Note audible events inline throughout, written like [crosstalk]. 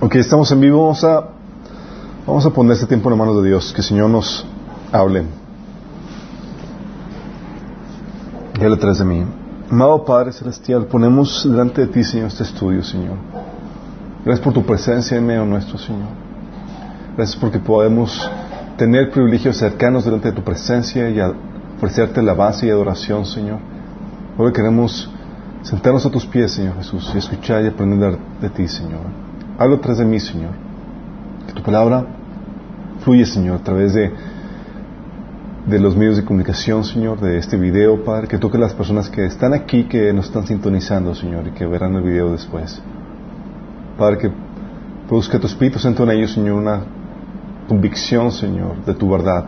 Ok, estamos en vivo. Vamos a, vamos a poner este tiempo en manos de Dios. Que el Señor nos hable. Ya le traes de mí. Amado Padre Celestial, ponemos delante de ti, Señor, este estudio, Señor. Gracias por tu presencia en medio nuestro, Señor. Gracias porque podemos tener el privilegio de acercarnos delante de tu presencia y ofrecerte la base y adoración, Señor. Hoy queremos sentarnos a tus pies, Señor Jesús, y escuchar y aprender de ti, Señor. Habla atrás de mí, Señor. Que tu palabra fluye, Señor, a través de, de los medios de comunicación, Señor, de este video, Padre. Que toque a las personas que están aquí, que nos están sintonizando, Señor, y que verán el video después. Padre, que produzca tu Espíritu Santo en ellos, Señor, una convicción, Señor, de tu verdad,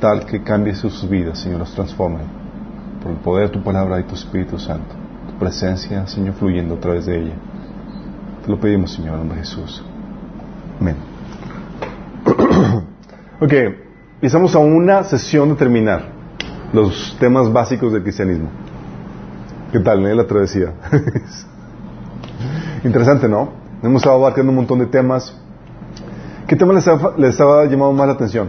tal que cambie sus vidas, Señor, los transforme por el poder de tu palabra y tu Espíritu Santo, presencia, Señor, fluyendo a través de ella. Te lo pedimos, Señor, en nombre de Jesús. Amén. [clears throat] ok, empezamos a una sesión de terminar los temas básicos del cristianismo. ¿Qué tal, eh? La travesía. [laughs] Interesante, ¿no? Hemos estado abarcando un montón de temas. ¿Qué tema les, ha, les estaba llamando más la atención?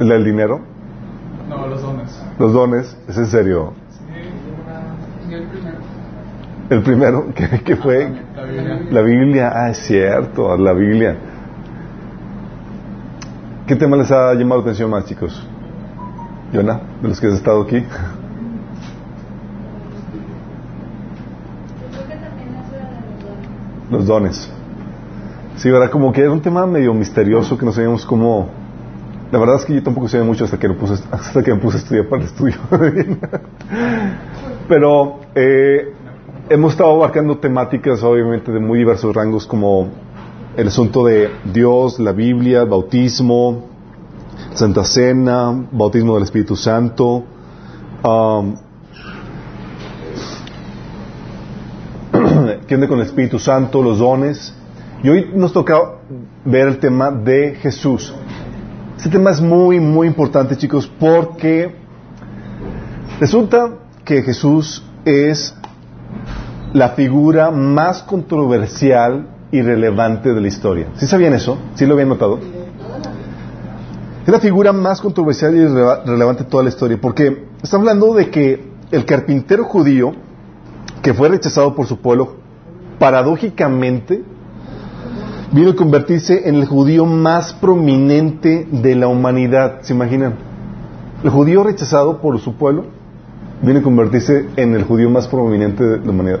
¿El dinero? No, los dones. Los dones, ¿es en serio? El primero. [laughs] ¿Qué, qué fue? La Biblia. La Biblia, ah, es cierto, la Biblia. ¿Qué tema les ha llamado la atención más, chicos? Yona, de los que has estado aquí. Los dones. Sí, ¿verdad? Como que era un tema medio misterioso que no sabíamos cómo... La verdad es que yo tampoco sabía mucho hasta que, lo puse, hasta que me puse a estudiar para el estudio. [laughs] Pero eh, hemos estado abarcando temáticas obviamente de muy diversos rangos como el asunto de Dios, la Biblia, bautismo, Santa Cena, bautismo del Espíritu Santo, um, ¿qué onda con el Espíritu Santo, los dones? Y hoy nos toca ver el tema de Jesús. Este tema es muy, muy importante, chicos, porque resulta que Jesús es la figura más controversial y relevante de la historia. ¿Sí sabían eso? ¿Sí lo habían notado? Es la figura más controversial y rele- relevante de toda la historia, porque está hablando de que el carpintero judío, que fue rechazado por su pueblo, paradójicamente vino a convertirse en el judío más prominente de la humanidad. ¿Se imaginan? El judío rechazado por su pueblo vino a convertirse en el judío más prominente de la humanidad.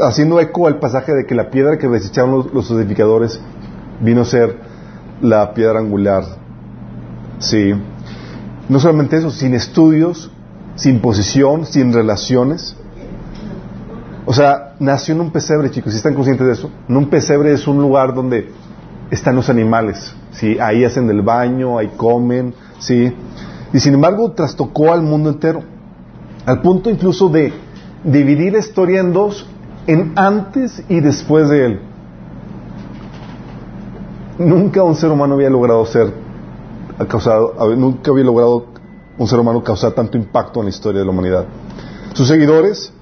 Haciendo eco al pasaje de que la piedra que desecharon los, los edificadores vino a ser la piedra angular. Sí. No solamente eso, sin estudios, sin posición, sin relaciones. O sea, nació en un pesebre, chicos, si están conscientes de eso? En un pesebre es un lugar donde están los animales, ¿sí? Ahí hacen el baño, ahí comen, ¿sí? Y sin embargo, trastocó al mundo entero, al punto incluso de dividir la historia en dos, en antes y después de él. Nunca un ser humano había logrado ser, causado, nunca había logrado un ser humano causar tanto impacto en la historia de la humanidad. Sus seguidores,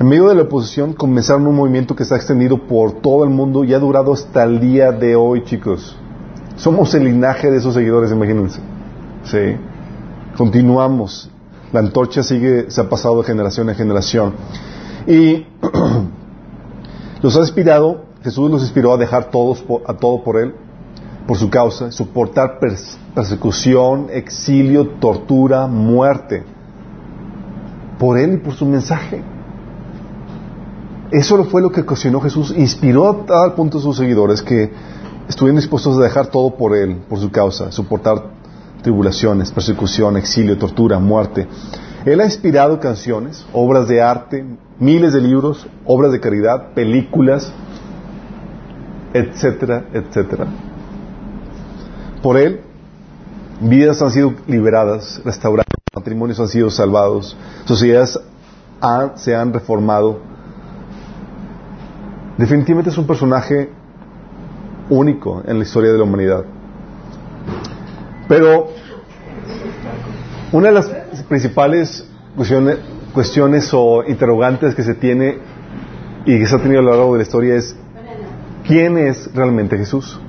en medio de la oposición, comenzaron un movimiento que está extendido por todo el mundo y ha durado hasta el día de hoy, chicos. Somos el linaje de esos seguidores, imagínense. Sí. Continuamos. La antorcha sigue, se ha pasado de generación en generación. Y [clears throat] los ha inspirado, Jesús los inspiró a dejar todos por- a todo por Él, por su causa, soportar pers- persecución, exilio, tortura, muerte, por Él y por su mensaje. Eso fue lo que ocasionó Jesús, inspiró a tal punto a sus seguidores que estuvieron dispuestos a dejar todo por Él, por su causa, soportar tribulaciones, persecución, exilio, tortura, muerte. Él ha inspirado canciones, obras de arte, miles de libros, obras de caridad, películas, etcétera, etcétera. Por Él, vidas han sido liberadas, restauradas, matrimonios han sido salvados, sociedades han- se han reformado. Definitivamente es un personaje único en la historia de la humanidad. Pero una de las principales cuestiones, o interrogantes que se tiene y que se ha tenido a lo largo de la historia es ¿quién es realmente Jesús?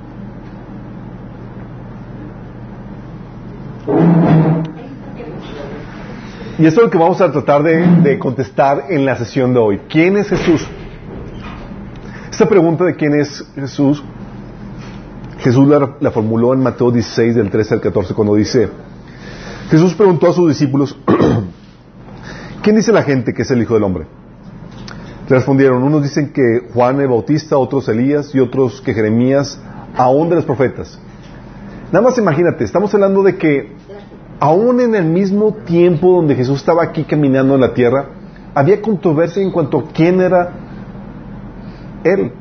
Y esto es lo que vamos a tratar de contestar en la sesión de hoy. ¿Quién es Jesús? Esta pregunta de quién es Jesús, Jesús la, formuló en Mateo 16, del 13 al 14, cuando dice, Jesús preguntó a sus discípulos, [clears throat] ¿quién dice la gente que es el Hijo del Hombre? Le respondieron, unos dicen que Juan el Bautista, otros Elías y otros que Jeremías, aún de los profetas. Nada más imagínate, estamos hablando de que aún en el mismo tiempo donde Jesús estaba aquí caminando en la tierra, había controversia en cuanto a quién era Él.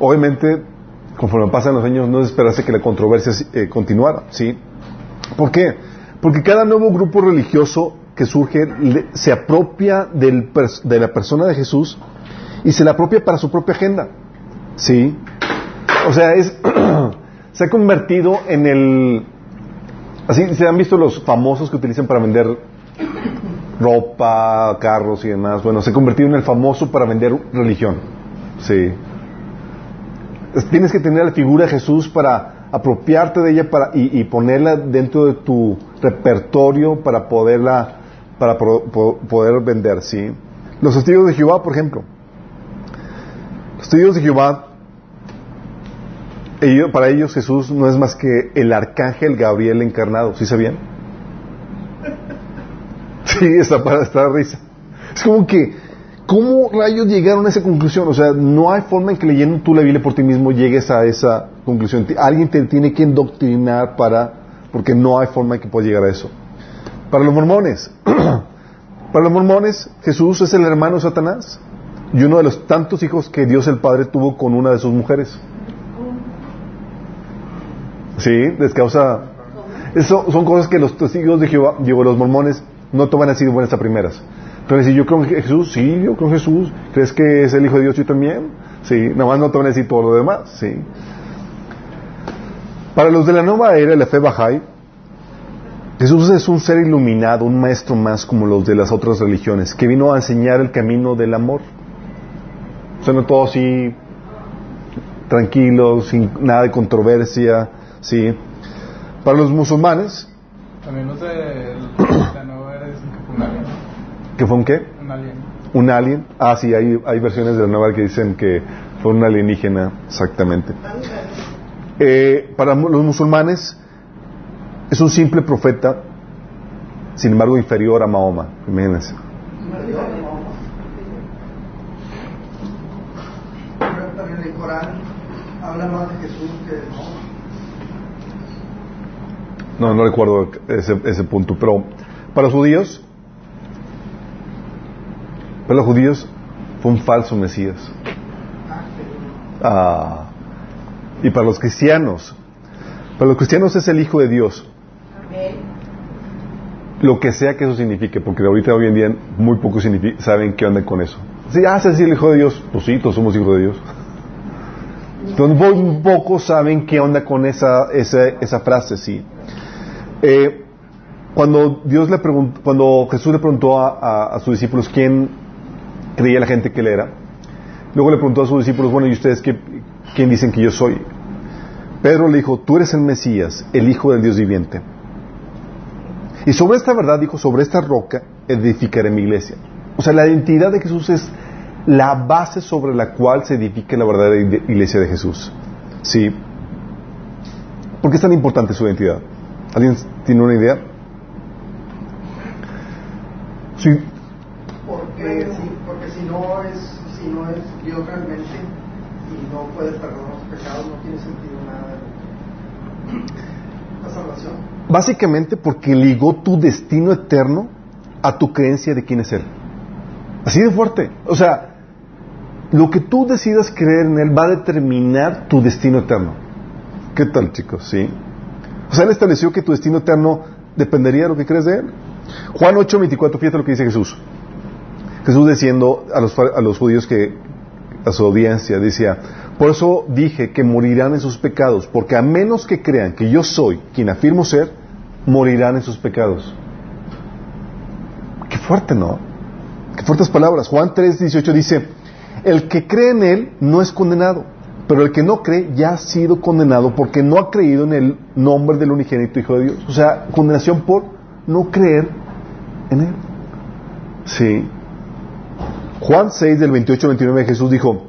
Obviamente, conforme pasan los años, no es esperarse que la controversia eh, continuara, ¿sí? ¿Por qué? Porque cada nuevo grupo religioso que surge le- se apropia del de la persona de Jesús y se la apropia para su propia agenda, ¿sí? O sea, es, [clears throat] se ha convertido en el... Así, ¿se han visto los famosos que utilizan para vender ropa, carros y demás? Bueno, se ha convertido en el famoso para vender religión. Sí. Es- Tienes que tener la figura de Jesús para apropiarte de ella para, y, ponerla dentro de tu repertorio para poderla para pro- po- poder vender, ¿sí? Los testigos de Jehová, por ejemplo. Los testigos de Jehová para ellos Jesús no es más que el arcángel Gabriel encarnado, ¿sí sabían? Sí, está para esta risa. Es como que, ¿cómo rayos llegaron a esa conclusión? O sea, no hay forma en que leyendo tú la Biblia por ti mismo llegues a esa conclusión. Alguien te tiene que indoctrinar para, porque no hay forma en que puedas llegar a eso. Para los mormones, [clears throat] para los mormones, Jesús es el hermano de Satanás y uno de los tantos hijos que Dios el Padre tuvo con una de sus mujeres. Sí, les causa... Eso son cosas que los testigos de Jehová, digo, los mormones, no toman así de buenas a primeras. Pero si yo creo en Jesús, sí, yo creo en Jesús. ¿Crees que es el Hijo de Dios? Yo también. Sí, nada más no te van a decir todo lo demás. Sí. Para los de la nueva era, la fe Bahá'í, Jesús es un ser iluminado, un maestro más como los de las otras religiones, que vino a enseñar el camino del amor. Suena todo así tranquilo, sin nada de controversia, sí. Para los musulmanes, También los de [clears throat] la nueva era dicen que fue un alien. ¿Qué fue un qué? Un alien. ¿Un alien? Ah, sí, hay, hay versiones de la nueva que dicen que fue un alienígena, exactamente. Eh, para los musulmanes es un simple profeta, sin embargo inferior a Mahoma, imagínense. Pero en el Corán habla más de Jesús que de Mahoma. No, no recuerdo ese, ese punto, pero para los judíos, para los judíos fue un falso Mesías. Ah, y para los cristianos, para los cristianos es el Hijo de Dios. Lo que sea que eso signifique, porque ahorita hoy en día muy pocos saben qué onda con eso. Si hace decir el Hijo de Dios, pues sí, todos somos hijos de Dios. Entonces muy pocos saben qué onda con esa, esa, esa frase, sí. Eh, cuando Dios le preguntó, cuando Jesús le preguntó a, a- a sus discípulos quién creía la gente que él era, luego le preguntó a sus discípulos, bueno, ¿y ustedes qué, quién dicen que yo soy? Pedro le dijo, tú eres el Mesías, el Hijo del Dios viviente. Y sobre esta verdad, dijo, sobre esta roca edificaré mi iglesia. O sea, la identidad de Jesús es la base sobre la cual se edifica la verdadera iglesia de Jesús. ¿Sí? ¿Por qué es tan importante su identidad? ¿Alguien tiene una idea? Sí, Porque, si, porque si, no es, si Básicamente porque ligó tu destino eterno a tu creencia de quién es Él. Así de fuerte. O sea, lo que tú decidas creer en Él va a determinar tu destino eterno. ¿Qué tal, chicos? Sí. O sea, Él estableció que tu destino eterno dependería de lo que crees de Él. Juan 8, 24, fíjate lo que dice Jesús. Jesús diciendo a los, judíos que, a su audiencia, decía, por eso dije que morirán en sus pecados, porque a menos que crean que yo soy quien afirmo ser, morirán en sus pecados. fuerte, ¿no? Qué fuertes palabras. Juan 3, 18 dice, el que cree en Él no es condenado, pero el que no cree ya ha sido condenado porque no ha creído en el nombre del unigénito Hijo de Dios. O sea, condenación por no creer en Él. Sí. Juan 6, del 28 al 29, Jesús dijo,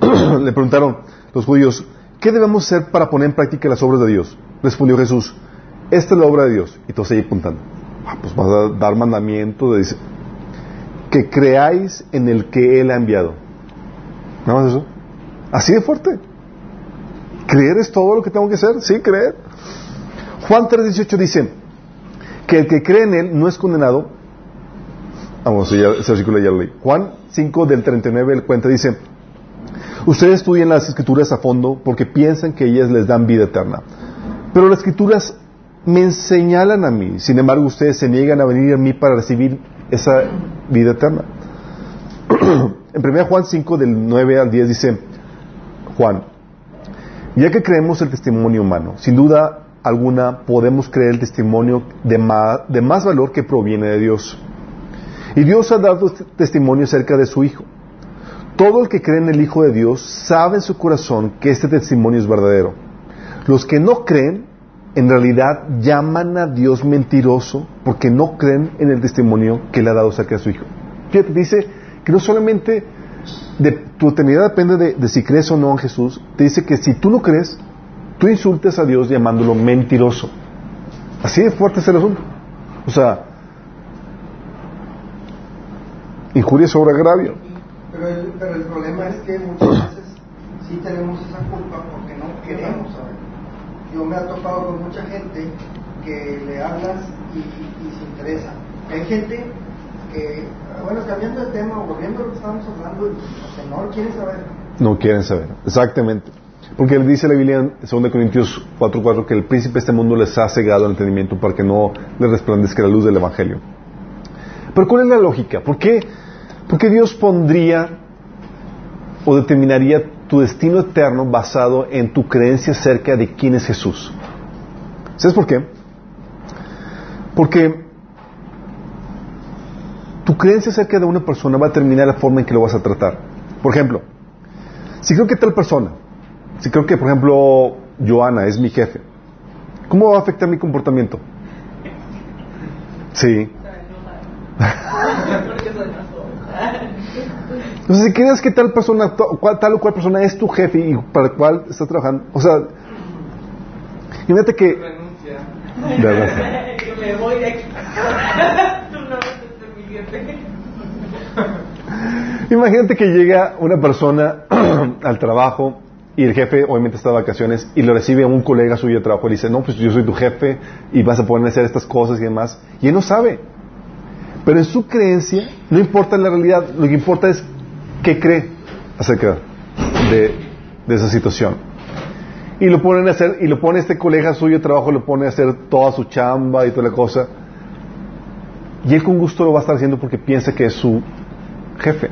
[clears throat] le preguntaron los judíos, ¿qué debemos hacer para poner en práctica las obras de Dios? Respondió Jesús, esta es la obra de Dios. Y todos ahí apuntando. Ah, pues vas a dar mandamiento de que creáis en el que Él ha enviado. Nada más eso. Así de fuerte. Creer es todo lo que tengo que hacer. Sí, creer. Juan 3.18 dice que el que cree en Él no es condenado. Vamos, ya, ese versículo ya lo leí. Juan 5 del 39 el cuenta dice, ustedes estudian las escrituras a fondo porque piensan que ellas les dan vida eterna. Pero las escrituras me señalan a mí. Sin embargo, ustedes se niegan a venir a mí para recibir esa vida eterna. [clears throat] en 1 Juan 5, del 9 al 10 dice Juan, ya que creemos el testimonio humano, sin duda alguna podemos creer el testimonio de más, de más valor que proviene de Dios. Y Dios ha dado testimonio acerca de su Hijo. Todo el que cree en el Hijo de Dios sabe en su corazón que este testimonio es verdadero. Los que no creen en realidad llaman a Dios mentiroso porque no creen en el testimonio que le ha dado acerca de su Hijo. Fíjate, dice que no solamente de tu eternidad depende de, si crees o no en Jesús, te dice que si tú no crees, tú insultes a Dios llamándolo mentiroso. Así de fuerte es el asunto. O sea, injuria sobre agravio. Pero el, pero el problema es que muchas veces sí tenemos esa culpa porque no queremos saber yo me he topado con mucha gente que le hablas y, se interesa. Hay gente que, bueno, cambiando de tema o volviendo a lo que estábamos hablando, que no quieren saber. No quieren saber, exactamente. Porque dice la Biblia en 2 Corintios 4:4 que el príncipe de este mundo les ha cegado el entendimiento para que no les resplandezca la luz del Evangelio. Pero ¿cuál es la lógica? ¿Por qué, por qué Dios pondría o determinaría tu destino eterno basado en tu creencia acerca de quién es Jesús. ¿Sabes por qué? Porque tu creencia acerca de una persona va a determinar la forma en que lo vas a tratar. Por ejemplo, si creo que tal persona, si creo que, por ejemplo, Joana es mi jefe, ¿cómo va a afectar mi comportamiento? Sí. [laughs] [laughs] Entonces, si crees que tal persona, tal o cual persona es tu jefe y para el cual estás trabajando, o sea, imagínate que... Renuncia. [laughs] Me voy de aquí. [laughs] Tú no. Imagínate que llega una persona [clears throat] al trabajo y el jefe obviamente está de vacaciones y lo recibe a un colega suyo de trabajo y le dice, no, pues yo soy tu jefe y vas a poder hacer estas cosas y demás. Y él no sabe. Pero en su creencia, no importa la realidad, lo que importa es qué cree acerca de, esa situación. Y lo ponen a hacer, y lo pone este colega suyo de trabajo, lo pone a hacer toda su chamba y toda la cosa. Y él con gusto lo va a estar haciendo porque piensa que es su jefe.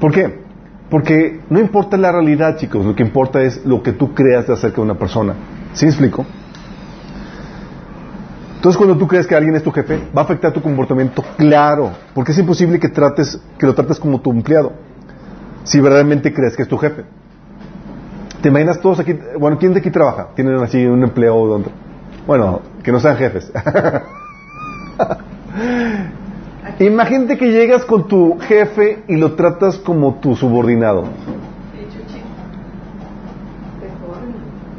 ¿Por qué? Porque no importa la realidad, chicos, lo que importa es lo que tú creas de acerca de una persona. ¿Sí explico? Entonces, cuando tú crees que alguien es tu jefe, va a afectar tu comportamiento, claro, porque es imposible que trates, que lo trates como tu empleado si verdaderamente crees que es tu jefe. ¿Te imaginas todos aquí? Bueno, ¿quién de aquí trabaja? ¿Tienen así un empleo donde? Bueno, que no sean jefes. [laughs] Imagínate que llegas con tu jefe y lo tratas como tu subordinado.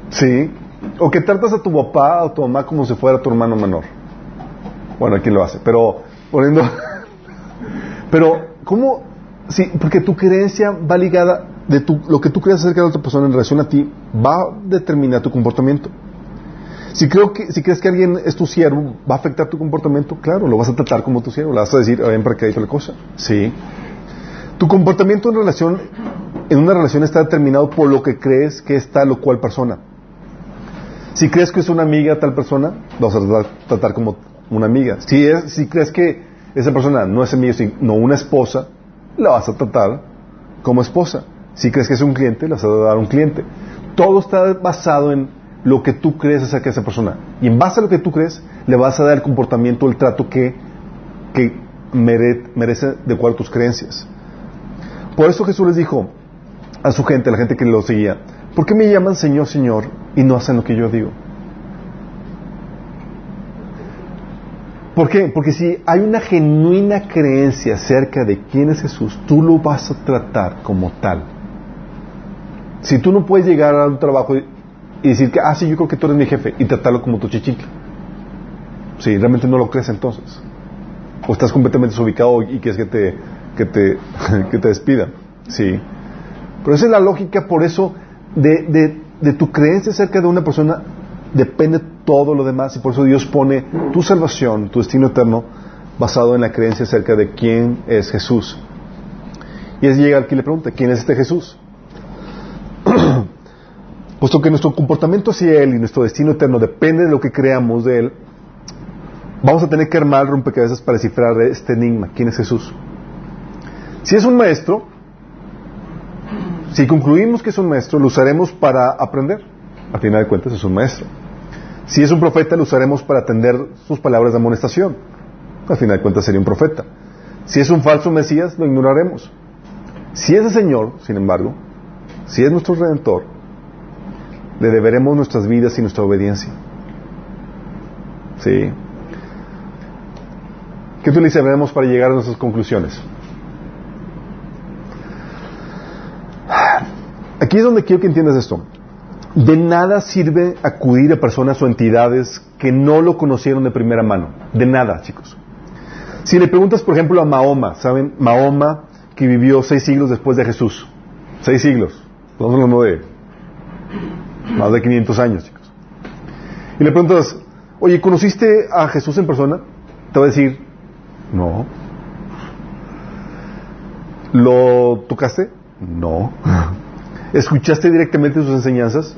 Sí. O que tratas a tu papá o tu mamá como si fuera tu hermano menor. Bueno, ¿quién lo hace? Pero poniendo... [laughs] Pero, ¿cómo Sí, porque tu creencia va ligada de tu, lo que tú crees acerca de otra persona en relación a ti va a determinar tu comportamiento. Si, creo que, si crees que alguien es tu siervo, ¿va a afectar tu comportamiento? Claro, lo vas a tratar como tu siervo, le vas a decir, ven para que hay la cosa. Sí. Tu comportamiento en relación, en una relación está determinado por lo que crees que es tal o cual persona. Si crees que es una amiga tal persona, lo vas a tratar, como una amiga. Si, es, si crees que esa persona no es amiga, sino una esposa, la vas a tratar como esposa. Si crees que es un cliente, le vas a dar un cliente. Todo está basado en lo que tú crees acerca de esa persona. Y en base a lo que tú crees, le vas a dar el comportamiento, el trato que, que merece de acuerdo a tus creencias. Por eso Jesús les dijo a su gente, a la gente que lo seguía, ¿por qué me llaman Señor, Señor y no hacen lo que yo digo? ¿Por qué? Porque si hay una genuina creencia acerca de quién es Jesús, tú lo vas a tratar como tal. Si tú no puedes llegar a un trabajo y, decir que, ah, sí, yo creo que tú eres mi jefe, y tratarlo como tu chichicle. Si realmente no lo crees entonces. O estás completamente desubicado y quieres que te, que te, [laughs] que te despidan. Sí. Pero esa es la lógica, por eso, de, de, tu creencia acerca de una persona depende todo lo demás y por eso Dios pone tu salvación, tu destino eterno, basado en la creencia acerca de quién es Jesús. Y es llega aquí y le pregunta, ¿quién es este Jesús? [clears throat] Puesto que nuestro comportamiento hacia Él y nuestro destino eterno depende de lo que creamos de Él, vamos a tener que armar rompecabezas para descifrar este enigma, ¿quién es Jesús? Si es un maestro, si concluimos que es un maestro, lo usaremos para aprender. A final de cuentas es un maestro. Si es un profeta, lo usaremos para atender sus palabras de amonestación. Al final de cuentas sería un profeta. Si es un falso Mesías, lo ignoraremos. Si es el Señor, sin embargo, si es nuestro Redentor, le deberemos nuestras vidas y nuestra obediencia. ¿Sí? ¿Qué utilizaremos para llegar a nuestras conclusiones? Aquí es donde quiero que entiendas esto. De nada sirve acudir a personas o entidades que no lo conocieron de primera mano. De nada, chicos. Si le preguntas, por ejemplo, a Mahoma, ¿saben? Mahoma que vivió seis siglos después de Jesús. Seis siglos. Estamos hablando de más de 500 años, chicos. Y le preguntas, oye, ¿conociste a Jesús en persona? Te va a decir, no. ¿Lo tocaste? No. [laughs] ¿Escuchaste directamente sus enseñanzas?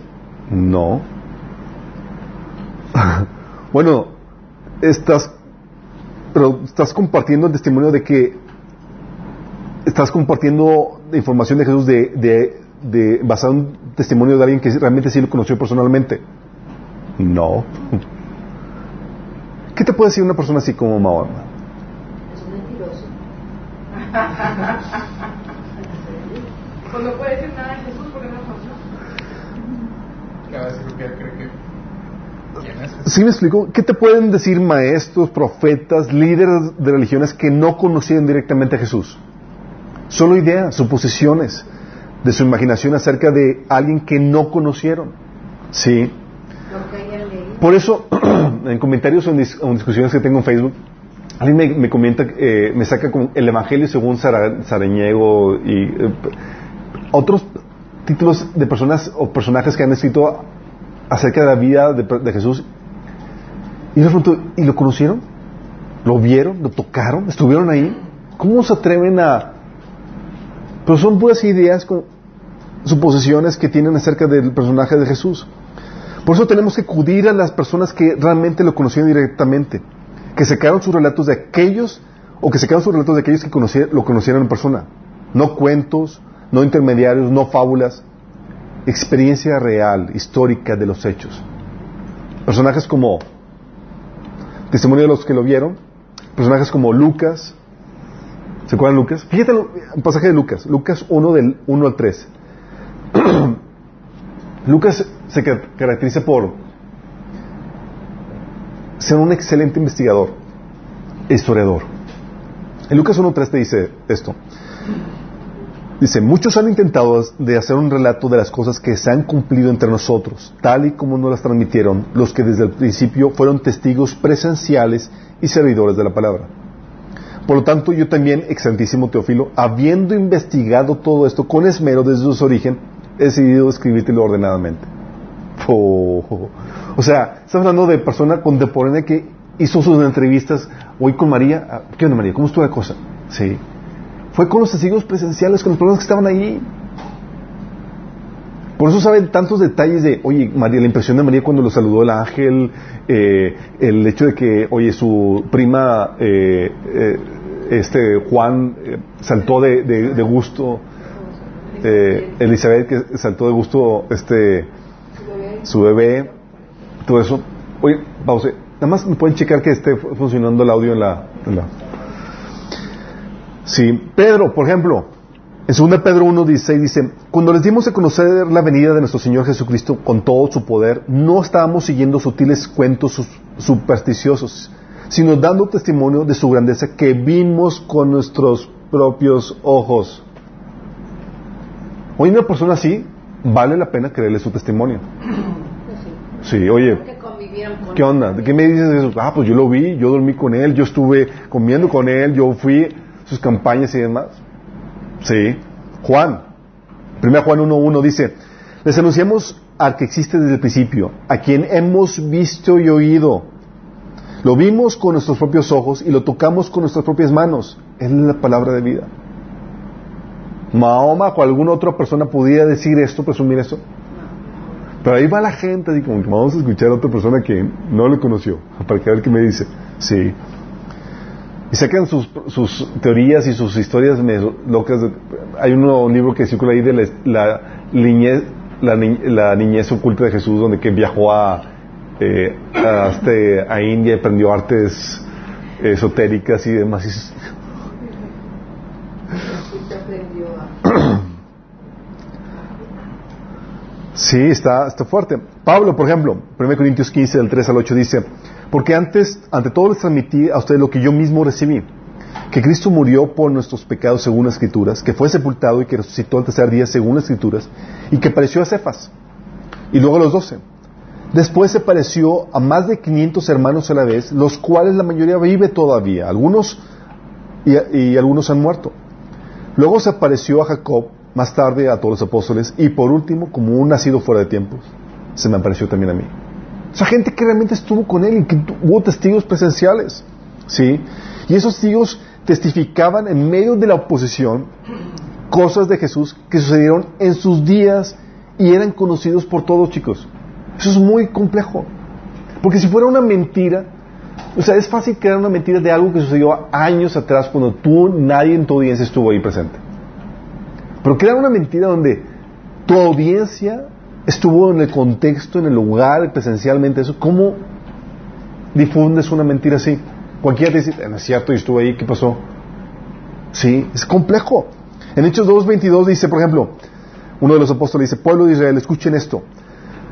No. [laughs] bueno, estás, pero estás compartiendo el testimonio de que estás compartiendo información de Jesús de, de, basado en testimonio de alguien que realmente sí lo conoció personalmente. No. [laughs] ¿Qué te puede decir una persona así como Mahoma? Es un mentiroso. [laughs] Pues no puede decir nada de Jesús porque no ¿Sí me explico? ¿Qué te pueden decir maestros, profetas, líderes de religiones que no conocían directamente a Jesús? Solo ideas, suposiciones de su imaginación acerca de alguien que no conocieron. ¿Sí? Por eso, [clears throat] en comentarios o en, dis- en discusiones que tengo en Facebook, alguien me, me comenta, eh, me saca con el Evangelio según Sara- Sarañego y eh, otros títulos de personas o personajes que han escrito acerca de la vida de, Jesús. Y yo les pregunto, ¿y lo conocieron? ¿Lo vieron? ¿Lo tocaron? ¿Estuvieron ahí? ¿Cómo se atreven a...? Pero son puras ideas, con suposiciones que tienen acerca del personaje de Jesús. Por eso tenemos que acudir a las personas que realmente lo conocieron directamente, que sacaron sus relatos de aquellos, o que sacaron sus relatos de aquellos que lo conocieron en persona. No cuentos, no intermediarios, no fábulas, experiencia real, histórica de los hechos. Personajes como testimonio de los que lo vieron, personajes como Lucas, ¿se acuerdan Lucas? Fíjate un pasaje de Lucas, Lucas 1 del 1 al 3. [clears throat] Lucas se ca- caracteriza por ser un excelente investigador, historiador. En Lucas 1.3 te dice esto. Dice, muchos han intentado de hacer un relato de las cosas que se han cumplido entre nosotros, tal y como nos las transmitieron los que desde el principio fueron testigos presenciales y servidores de la palabra. Por lo tanto, yo también, excelentísimo Teófilo, habiendo investigado todo esto con esmero desde su origen, he decidido escribírtelo ordenadamente. Oh. O sea, estamos hablando de persona contemporánea que hizo sus entrevistas hoy con María. Ah, ¿Qué onda, María? ¿Cómo estuvo la cosa? Sí. Fue con los testigos presenciales, con los personas que estaban ahí. Por eso saben tantos detalles de, oye, María, la impresión de María cuando lo saludó el ángel, eh, el hecho de que, oye, su prima, eh, eh, este Juan, eh, saltó de, de- de gusto, Elizabeth que saltó de gusto, este, su bebé, todo eso. Oye, pause. Nada más me pueden checar que esté fu- funcionando el audio en la- Sí, Pedro, por ejemplo, en 2 Pedro 1.16 dice, cuando les dimos a conocer la venida de nuestro Señor Jesucristo con todo su poder, no estábamos siguiendo sutiles cuentos supersticiosos, sino dando testimonio de su grandeza que vimos con nuestros propios ojos. Hoy una persona así, vale la pena creerle su testimonio. Sí. [laughs] Sí, oye, ¿Qué onda? ¿De qué me dices eso? Ah, pues yo lo vi, yo dormí con él, yo estuve comiendo con él, yo fui sus campañas y demás. Sí. Juan, 1 Juan 1.1 dice, les anunciamos al que existe desde el principio, a quien hemos visto y oído. Lo vimos con nuestros propios ojos y lo tocamos con nuestras propias manos. Es la palabra de vida. Mahoma o alguna otra persona pudiera decir esto, presumir esto. Pero ahí va la gente, así como vamos a escuchar a otra persona que no le conoció, para que ver qué me dice. Sí. Y sacan sus, sus teorías y sus historias locas. hay un libro que circula ahí de la, la niñez, oculta de Jesús, donde que viajó a, eh, a, este, India y aprendió artes esotéricas y demás. [clears throat] Sí, está, está fuerte. Pablo, por ejemplo, 1 Corintios 15, del 3 al 8 dice, porque antes, ante todo les transmití a ustedes lo que yo mismo recibí, que Cristo murió por nuestros pecados según las Escrituras, que fue sepultado y que resucitó al tercer día según las Escrituras, y que pareció a Cefas, y luego a los doce. Después se pareció a más de 500 hermanos a la vez, los cuales la mayoría vive todavía, algunos y, y algunos han muerto. Luego se apareció a Jacob, más tarde a todos los apóstoles, y por último, como un nacido fuera de tiempos, se me apareció también a mí. O sea, gente que realmente estuvo con él y que hubo testigos presenciales. ¿Sí? Y esos testigos testificaban en medio de la oposición cosas de Jesús que sucedieron en sus días y eran conocidos por todos, chicos. Eso es muy complejo. Porque si fuera una mentira, o sea, es fácil crear una mentira de algo que sucedió años atrás cuando tú, nadie en tu audiencia estuvo ahí presente. Pero crear una mentira donde tu audiencia estuvo en el contexto, en el lugar, presencialmente, eso, ¿cómo difundes una mentira así? Cualquiera te dice, "Eh, no es cierto, yo estuve ahí, ¿qué pasó? Sí, es complejo. En Hechos 2.22 dice, por ejemplo, uno de los apóstoles dice, pueblo de Israel, escuchen esto.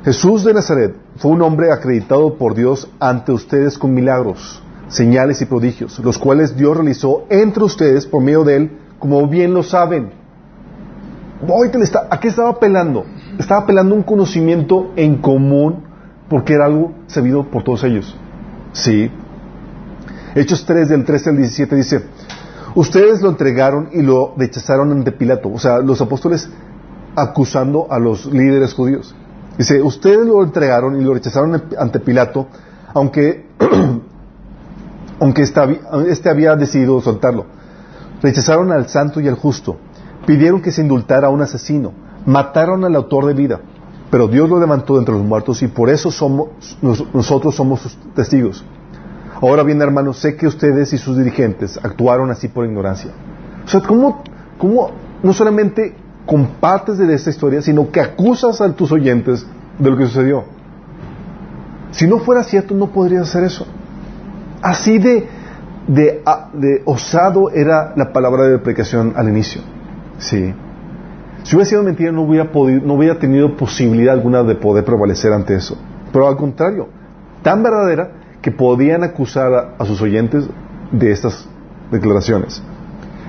Jesús de Nazaret fue un hombre acreditado por Dios ante ustedes con milagros, señales y prodigios, los cuales Dios realizó entre ustedes por medio de él, como bien lo saben. ¿A qué estaba apelando? Estaba apelando un conocimiento en común porque era algo sabido por todos ellos. Sí. Hechos 3 del 13 al 17 dice, ustedes lo entregaron y lo rechazaron ante Pilato. O sea, los apóstoles acusando a los líderes judíos. Dice, ustedes lo entregaron y lo rechazaron ante Pilato, aunque, [clears throat] aunque este había decidido soltarlo. Rechazaron al santo y al justo. Pidieron que se indultara a un asesino. Mataron al autor de vida. Pero Dios lo levantó de entre los muertos y por eso somos, nos- nosotros somos sus testigos. Ahora bien, hermanos, sé que ustedes y sus dirigentes actuaron así por ignorancia. O sea, ¿cómo, cómo no solamente compartes de esta historia, sino que acusas a tus oyentes de lo que sucedió? Si no fuera cierto, no podrías hacer eso. Así de, de, a- de osado era la palabra de deprecación al inicio. Sí. Si hubiera sido mentira, no hubiera, podido, no hubiera tenido posibilidad alguna de poder prevalecer ante eso. Pero al contrario, tan verdadera que podían acusar a, sus oyentes de estas declaraciones.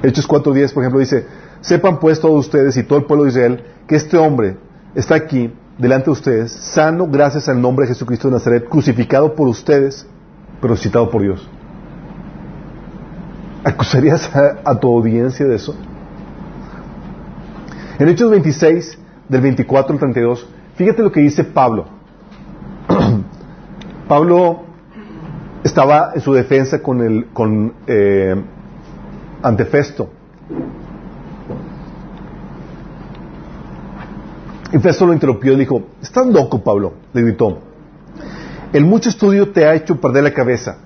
Hechos 4.10, por ejemplo, dice, sepan pues todos ustedes y todo el pueblo de Israel que este hombre está aquí delante de ustedes, sano gracias al nombre de Jesucristo de Nazaret, crucificado por ustedes, pero citado por Dios. ¿Acusarías a, a tu audiencia de eso? En Hechos 26, del 24 al 32, fíjate lo que dice Pablo. [clears throat] Pablo estaba en su defensa con el con eh, ante Festo. Y Festo lo interrumpió y dijo, ¿estás loco, Pablo? Le gritó. El mucho estudio te ha hecho perder la cabeza.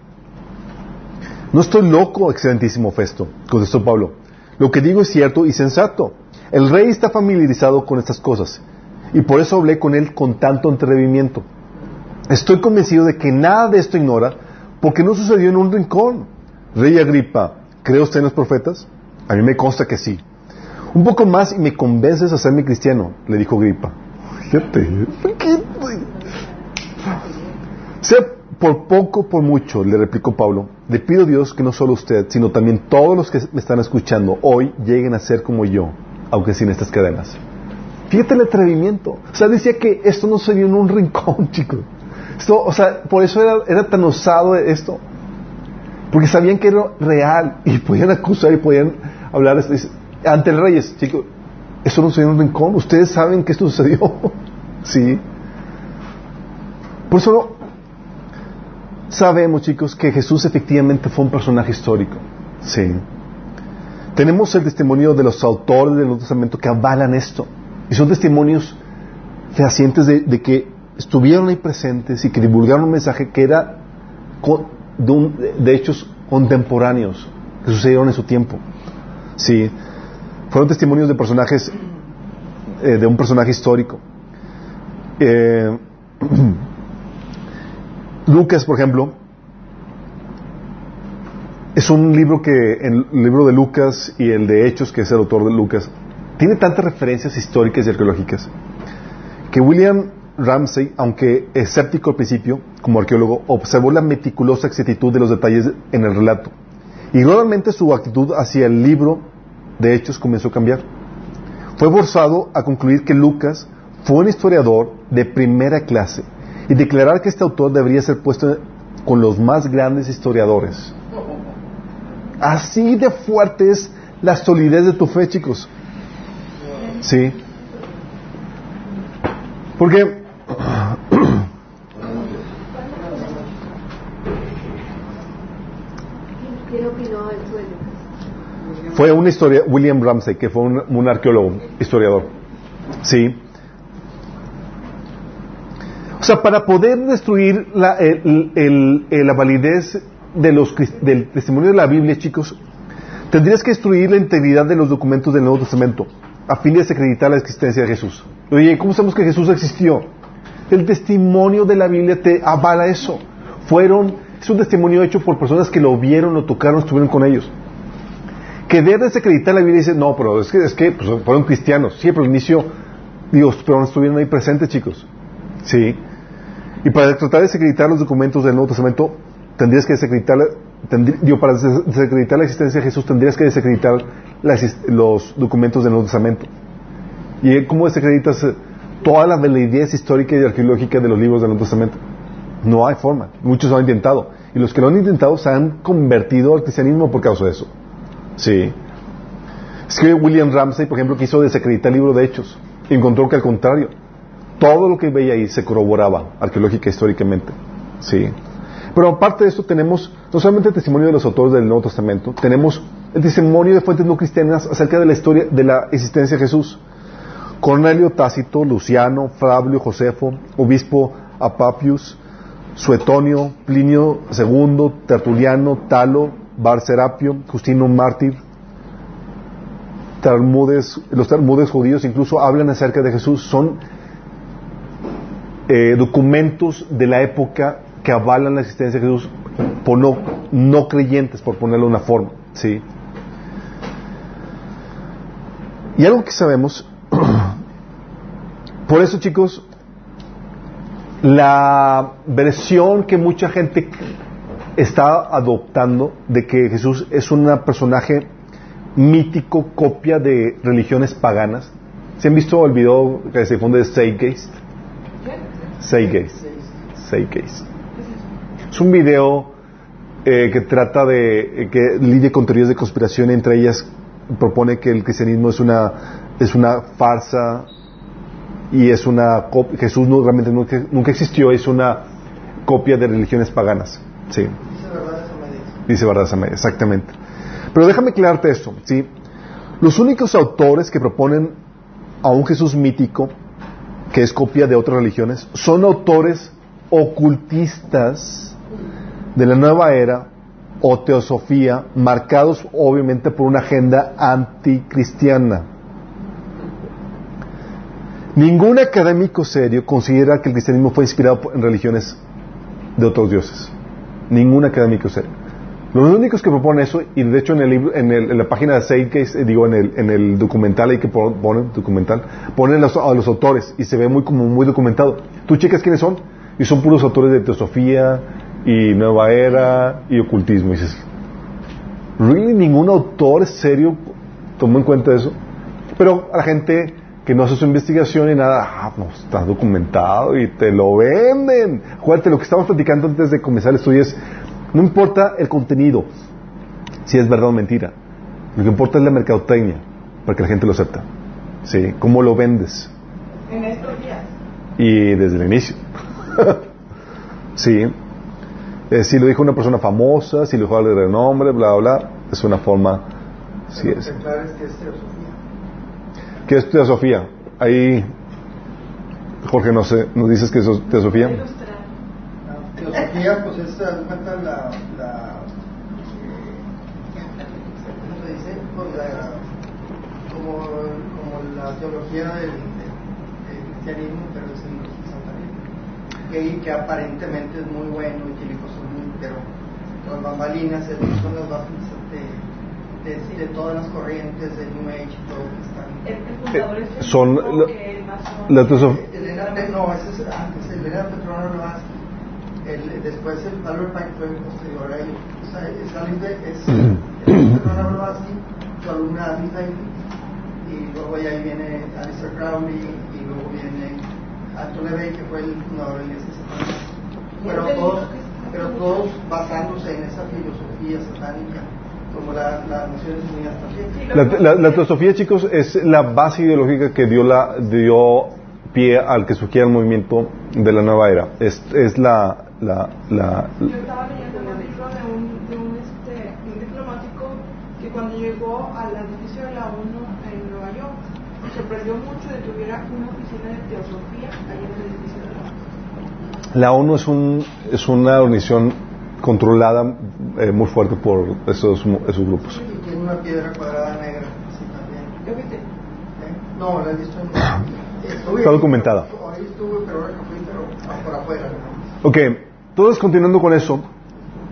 No estoy loco, excelentísimo Festo, contestó Pablo. Lo que digo es cierto y sensato. El rey está familiarizado con estas cosas y por eso hablé con él con tanto atrevimiento. Estoy convencido de que nada de esto ignora porque no sucedió en un rincón. Rey Agripa, ¿cree usted en los profetas? A mí me consta que sí. Un poco más y me convences a hacerme cristiano, le dijo Gripa. Fíjate. Sea por poco, por mucho, le replicó Pablo, le pido a Dios que no solo usted, sino también todos los que me están escuchando hoy lleguen a ser como yo, aunque sin estas cadenas. Fíjate el atrevimiento. O sea, decía que esto no se dio en un [laughs] rincón, chicos. Esto, o sea, por eso era, era tan osado esto. Porque sabían que era real y podían acusar y podían hablar ante el rey. Chicos, esto no se dio en un rincón. Ustedes saben que esto sucedió. [laughs] sí. Por eso sabemos, chicos, que Jesús efectivamente fue un personaje histórico. Sí. Tenemos el testimonio de los autores del Nuevo Testamento que avalan esto. Y son testimonios fehacientes de, de que estuvieron ahí presentes y que divulgaron un mensaje que era de, hechos contemporáneos que sucedieron en su tiempo. Sí. Fueron testimonios de personajes, eh, de un personaje histórico. Eh, [clears throat] Lucas, por ejemplo, es un libro que, el libro de Lucas y el de Hechos, que es el autor de Lucas, tiene tantas referencias históricas y arqueológicas que William Ramsey, aunque escéptico al principio, como arqueólogo, observó la meticulosa exactitud de los detalles en el relato. Y gradualmente su actitud hacia el libro de Hechos comenzó a cambiar. Fue forzado a concluir que Lucas fue un historiador de primera clase y declarar que este autor debería ser puesto con los más grandes historiadores. Así de fuerte es la solidez de tu fe, chicos. Sí. Porque [clears throat] fue una historia, William Ramsey, que fue un, un arqueólogo, historiador. Sí. O sea, para poder destruir la, el, el, la validez del testimonio de la Biblia, chicos, tendrías que destruir la integridad de los documentos del Nuevo Testamento a fin de desacreditar la existencia de Jesús. Oye, ¿cómo sabemos que Jesús existió? El testimonio de la Biblia te avala eso. Fueron, es un testimonio hecho por personas que lo vieron, lo tocaron, estuvieron con ellos. Que debe desacreditar la Biblia dice, no, pero es que, es que pues, fueron cristianos. Sí, pero al inicio, Dios, pero no estuvieron ahí presentes, chicos. Sí. Y para tratar de desacreditar los documentos del Nuevo Testamento, tendrías que desacreditar, digo, para desacreditar la existencia de Jesús, tendrías que desacreditar los documentos del Nuevo Testamento. ¿Y cómo desacreditas toda la validez histórica y arqueológica de los libros del Nuevo Testamento? No hay forma. Muchos lo han intentado. Y los que lo han intentado se han convertido al cristianismo por causa de eso. Sí. Escribe William Ramsey, por ejemplo, quiso desacreditar el libro de Hechos. Y encontró que al contrario, todo lo que veía ahí se corroboraba arqueológica históricamente. Sí. Pero aparte de esto tenemos no solamente el testimonio de los autores del Nuevo Testamento, tenemos el testimonio de fuentes no cristianas acerca de la historia de la existencia de Jesús. Cornelio Tácito, Luciano, Fabio Josefo, obispo Apapius, Suetonio, Plinio II, Tertuliano, Talo, Barcerapio, Justino Mártir, los Talmudes judíos incluso hablan acerca de Jesús, son eh, documentos de la época que avalan la existencia de Jesús por no, no creyentes, por ponerlo de una forma. ¿sí? Y algo que sabemos, [clears throat] por eso chicos, la versión que mucha gente está adoptando de que Jesús es un personaje mítico, copia de religiones paganas. ¿Se han visto el video que se difunde de Zeitgeist? Zeitgeist. Zeitgeist. Es un video eh, que trata de eh, que lidia con teorías de conspiración, entre ellas propone que el cristianismo es una es una farsa y es una Jesús no, realmente nunca, nunca, existió, es una copia de religiones paganas. Sí. Dice verdad esa media, exactamente. Pero déjame aclararte esto, ¿sí? Los únicos autores que proponen a un Jesús mítico que es copia de otras religiones, son autores ocultistas de la nueva era o teosofía, marcados obviamente por una agenda anticristiana. Ningún académico serio considera que el cristianismo fue inspirado en religiones de otros dioses. Ningún académico serio. Los únicos que proponen eso, y de hecho en, el libro, en, el- en la página de Zeitgeist, digo, en el, en el documental ahí que pon- ponen, documental, ponen los- a los autores y se ve muy como muy documentado. Tú checas quiénes son y son puros autores de teosofía y nueva era y ocultismo. Y dices, ¿really ningún autor serio tomó en cuenta eso? Pero a la gente que no hace su investigación y nada, ah, no, está documentado y te lo venden. Acuérdate, lo que estábamos platicando antes de comenzar el estudio es, no importa el contenido, si es verdad o mentira. Lo que importa es la mercadotecnia, para que la gente lo acepte. ¿Sí? ¿Cómo lo vendes? En estos días. Y desde el inicio. [laughs] sí. Eh, si lo dijo una persona famosa, si lo dijo alguien de renombre, bla, bla, bla, es una forma. Sí es. que es teosofía. ¿Qué es teosofía? Ahí, Jorge, no sé, ¿nos dices qué es teosofía? La teosofía, pues es, cuenta, la, la ¿cómo se dice? Pues la, como, como la teología del, del- cristianismo, pero es satanismo. Que, que aparentemente es muy bueno y tiene cosas muy, pero las bambalinas son las bases de, de, de todas las corrientes del New Age y todo que están. El, el fundador es el Eh, son la- que el la Elena, no, ese es antes, Elena Petrona Blavatsky. El, después el Albert Pike fue posterior a él. O sea, es Alice Day- es Elena Petrona Blavatsky, su alumna Alice Daly, y luego de ahí viene Alistair Crowley, y luego viene Anton LaVey, que fue el fundador de la iglesia satánica. Pero todos, pero todos basándose en esa filosofía satánica, como la, las naciones unidas también. La, la- la teosofía, chicos, es la base ideológica que dio, la, dio pie al que surgiera el movimiento de la nueva era. Es, es la, la, la- Yo estaba leyendo un libro de un, de un, este, un diplomático que cuando llegó al edificio de la ONU en Nueva York, se sorprendió mucho de que hubiera una oficina de teosofía ahí en el edificio de la ONU. la ONU es, un, es una organización controlada eh, muy fuerte por esos, esos grupos. Tiene una piedra cuadrada negra, así también. ¿Yo viste? ¿Eh? No, la he visto en... [coughs] Está documentada. pero- Ahí estuve, pero ahora que fui, pero por afuera. ¿no? Ok, todos continuando con eso,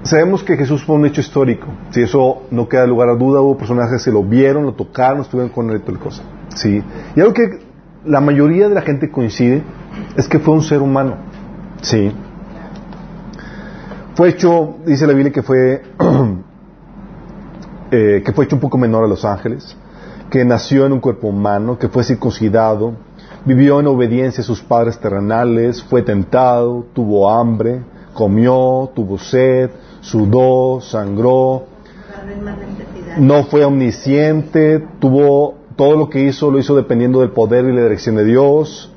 sabemos que Jesús fue un hecho histórico. Si eso no queda lugar a duda, hubo personajes que lo vieron, lo tocaron, estuvieron con él y la cosa. Sí. Y algo que la mayoría de la gente coincide es que fue un ser humano. Sí. Fue hecho, dice la Biblia, que fue, [clears throat] eh, que fue hecho un poco menor a los ángeles, que nació en un cuerpo humano, que fue circuncidado, vivió en obediencia a sus padres terrenales, fue tentado, tuvo hambre, comió, tuvo sed, sudó, sangró, no fue omnisciente, tuvo todo lo que hizo lo hizo dependiendo del poder y la dirección de Dios.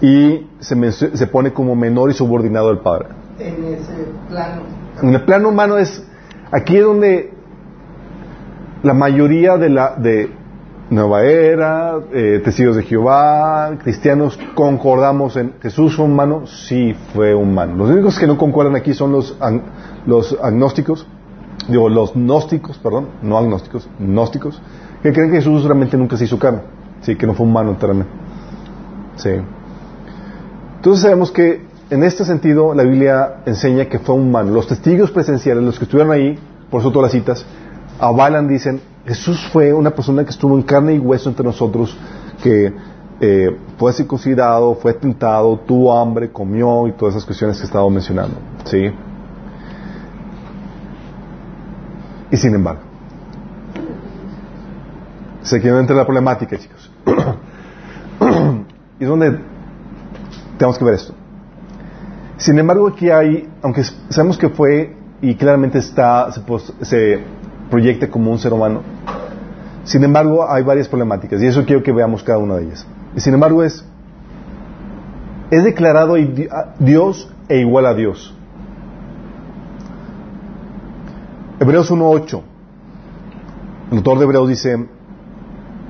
Y se, se pone como menor y subordinado al Padre. En ese plano. En el plano humano es aquí es donde la mayoría de la de Nueva Era, eh, testigos de Jehová, cristianos concordamos en Jesús fue humano, sí fue humano. Los únicos que no concuerdan aquí son los ag- los agnósticos, digo los gnósticos, perdón, no agnósticos, gnósticos, que creen que Jesús realmente nunca se hizo carne, sí, que no fue humano enteramente. Sí. Entonces sabemos que en este sentido la Biblia enseña que fue humano. Los testigos presenciales, los que estuvieron ahí, por eso todas las citas, avalan, dicen, Jesús fue una persona que estuvo en carne y hueso entre nosotros, que eh, fue circuncidado, fue tentado, tuvo hambre, comió y todas esas cuestiones que estaba mencionando. ¿sí? Y sin embargo, se quiere entrar la problemática, chicos. [clears throat] y es donde tenemos que ver esto. Sin embargo, aquí hay, aunque sabemos que fue y claramente está, se, pos- se proyecta como un ser humano, sin embargo, hay varias problemáticas y eso quiero que veamos cada una de ellas. Y sin embargo, es, es declarado Dios e igual a Dios. Hebreos 1.8. El autor de Hebreos dice,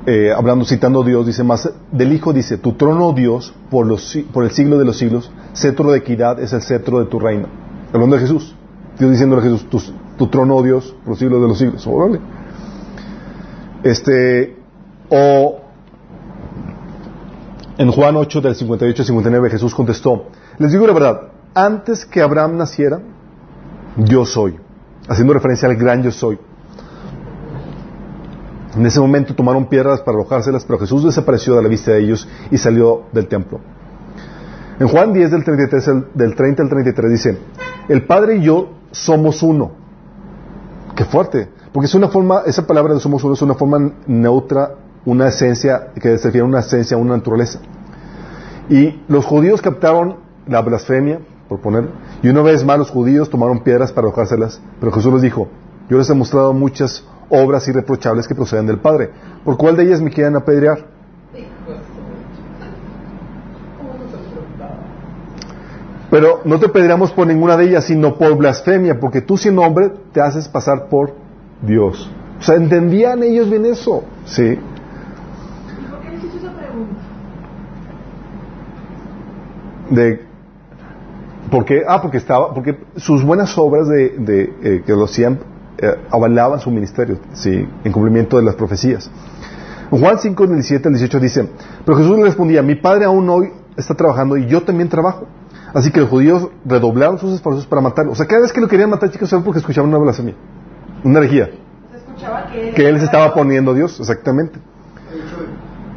eh, hablando, citando a Dios, dice más, del Hijo dice, tu trono, Dios, por, el siglo de los siglos, cetro de equidad es el cetro de tu reino. Hablando de Jesús. Dios diciéndole a Jesús, tu, trono, Dios, por los siglos de los siglos. Este, o en Juan 8 del 58 al 59 Jesús contestó, les digo la verdad, antes que Abraham naciera, yo soy, haciendo referencia al gran yo soy. En ese momento tomaron piedras para arrojárselas, pero Jesús desapareció de la vista de ellos y salió del templo. En Juan 10 del, 33, al- del 30 al 33 dice, el Padre y yo somos uno. Qué fuerte, porque es una forma, esa palabra de somos uno es una forma neutra, una esencia, que se refiere a una esencia, a una naturaleza. Y los judíos captaron la blasfemia, por poner, y una vez más los judíos tomaron piedras para arrojárselas, pero Jesús les dijo, yo les he mostrado muchas obras irreprochables que proceden del Padre, ¿por cuál de ellas me quieren apedrear? Pero no te pediremos por ninguna de ellas, sino por blasfemia, porque tú siendo hombre te haces pasar por Dios. O sea, ¿entendían ellos bien eso? Sí. ¿Y por qué les hizo esa pregunta? De, ¿Por qué? Ah, porque estaba, porque sus buenas obras de, de, eh, que lo hacían eh, avalaban su ministerio, sí, en cumplimiento de las profecías. Juan 5, del 17 al 18 dice, pero Jesús le respondía, mi padre aún hoy está trabajando y yo también trabajo. Así que los judíos redoblaron sus esfuerzos para matarlo. O sea, cada vez que lo querían matar, chicos, era porque escuchaban una blasfemia, una herejía, Se escuchaba que él, que él se estaba poniendo a Dios, exactamente.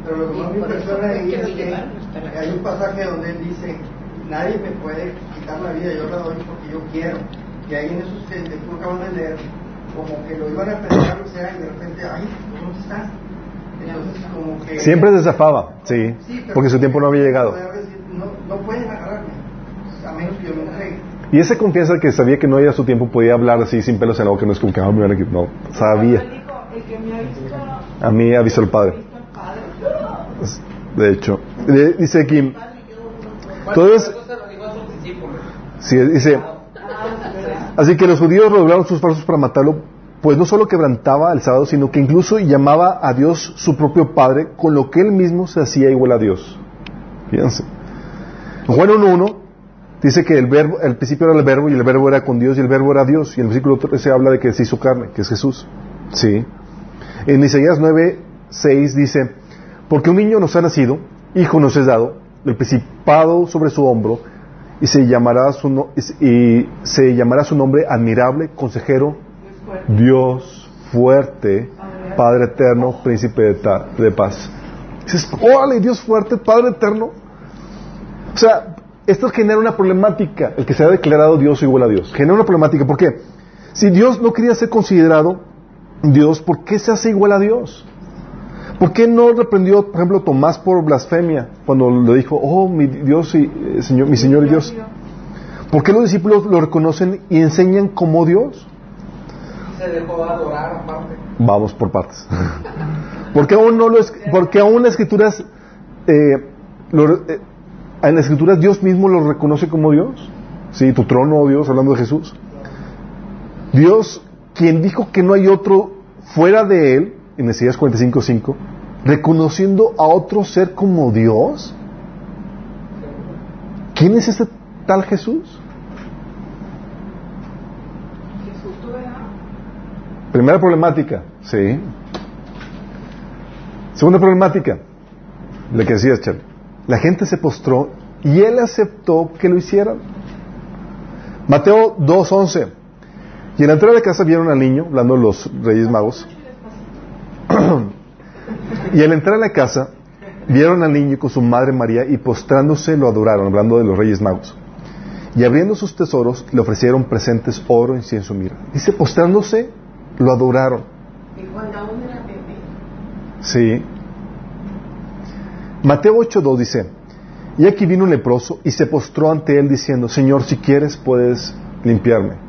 Pero lo que más me impresiona ahí es que hay un pasaje donde él dice, nadie me puede quitar la vida, yo la doy porque yo quiero. Y ahí en esos que tú acabas de leer, como que lo iban a pelear, o sea, y de repente, ay, ¿dónde estás? Entonces, como que... Siempre se zafaba, sí, Sí, porque su tiempo no había llegado. No, no pueden agarrarme, a menos que yo me entregue. Y esa confianza que sabía que no era su tiempo, podía hablar así sin pelos en la boca, no es como que ah, quitar. no, sabía. El que me ha visto, A mí avisó el ha Padre. visto al Padre. De hecho, dice aquí, entonces, sí, dice, así que los judíos redoblaron sus esfuerzos para matarlo, pues no solo quebrantaba el sábado, sino que incluso llamaba a Dios su propio Padre, con lo que él mismo se hacía igual a Dios. Fíjense. En Juan 1.1 dice que el verbo, el principio era el verbo y el verbo era con Dios y el verbo era Dios. Y el versículo 13 habla de que se hizo carne, que es Jesús. Sí. En Isaías 9.6 dice, porque un niño nos ha nacido, hijo nos es dado, el principado sobre su hombro, y se llamará su, no- y se llamará su nombre admirable, consejero. Dios fuerte, Padre eterno, príncipe de, ta- de paz. Dices, órale, Dios fuerte, Padre eterno. O sea, esto genera una problemática, el que se ha declarado Dios igual a Dios. Genera una problemática, ¿por qué? Si Dios no quería ser considerado Dios, ¿por qué se hace igual a Dios? ¿Por qué no reprendió, por ejemplo, Tomás por blasfemia cuando le dijo, oh, mi Dios y eh, Señor, mi Señor y Dios? ¿Por qué los discípulos lo reconocen y enseñan como Dios? Se dejó adorar aparte. Vamos por partes. [laughs] porque aún no lo es, porque aún las escrituras eh, lo- eh, en las escrituras Dios mismo lo reconoce como Dios. Sí, tu trono, oh Dios, hablando de Jesús. Dios, quien dijo que no hay otro fuera de él, en Isaías 45:5, reconociendo a otro ser como Dios. ¿Quién es este tal Jesús? Verás. Primera problemática, sí. Segunda problemática, la que decías, Charlie. La gente se postró y él aceptó que lo hicieran. Mateo 2.11. Y en la entrada de casa vieron al niño, hablando de los reyes magos. [clears throat] y al entrar a la casa, vieron al niño con su madre María y postrándose lo adoraron, hablando de los reyes magos. Y abriendo sus tesoros, le ofrecieron presentes oro, incienso, mirra. Dice, postrándose, lo adoraron. Y cuando aún era bebé. Sí. Mateo 8.2 dice, y aquí vino un leproso y se postró ante él diciendo, Señor, si quieres puedes limpiarme.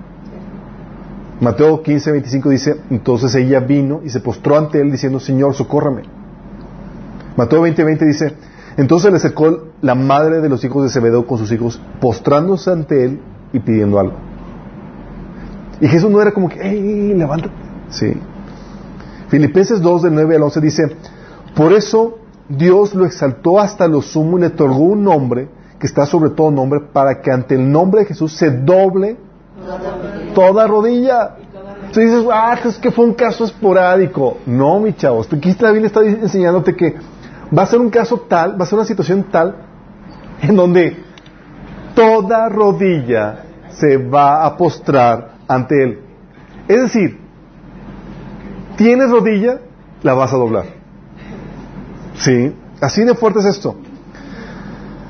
Mateo 15.25 dice, entonces ella vino y se postró ante él diciendo, Señor, socórrame. Mateo 20.20 dice, entonces le acercó la madre de los hijos de Zebedeo con sus hijos, postrándose ante él y pidiendo algo. Y Jesús no era como que, ¡Ey, levántate! Sí. Filipenses 2, del 9 al 11 dice, por eso Dios lo exaltó hasta lo sumo y le otorgó un nombre que está sobre todo nombre para que ante el nombre de Jesús se doble toda rodilla. Tú dices, ah, es que fue un caso esporádico. No, mi chavos, aquí está bien está enseñándote que va a ser un caso tal, va a ser una situación tal en donde toda rodilla se va a postrar ante Él. Es decir, tienes rodilla, la vas a doblar. ¿Sí? Así de fuerte es esto.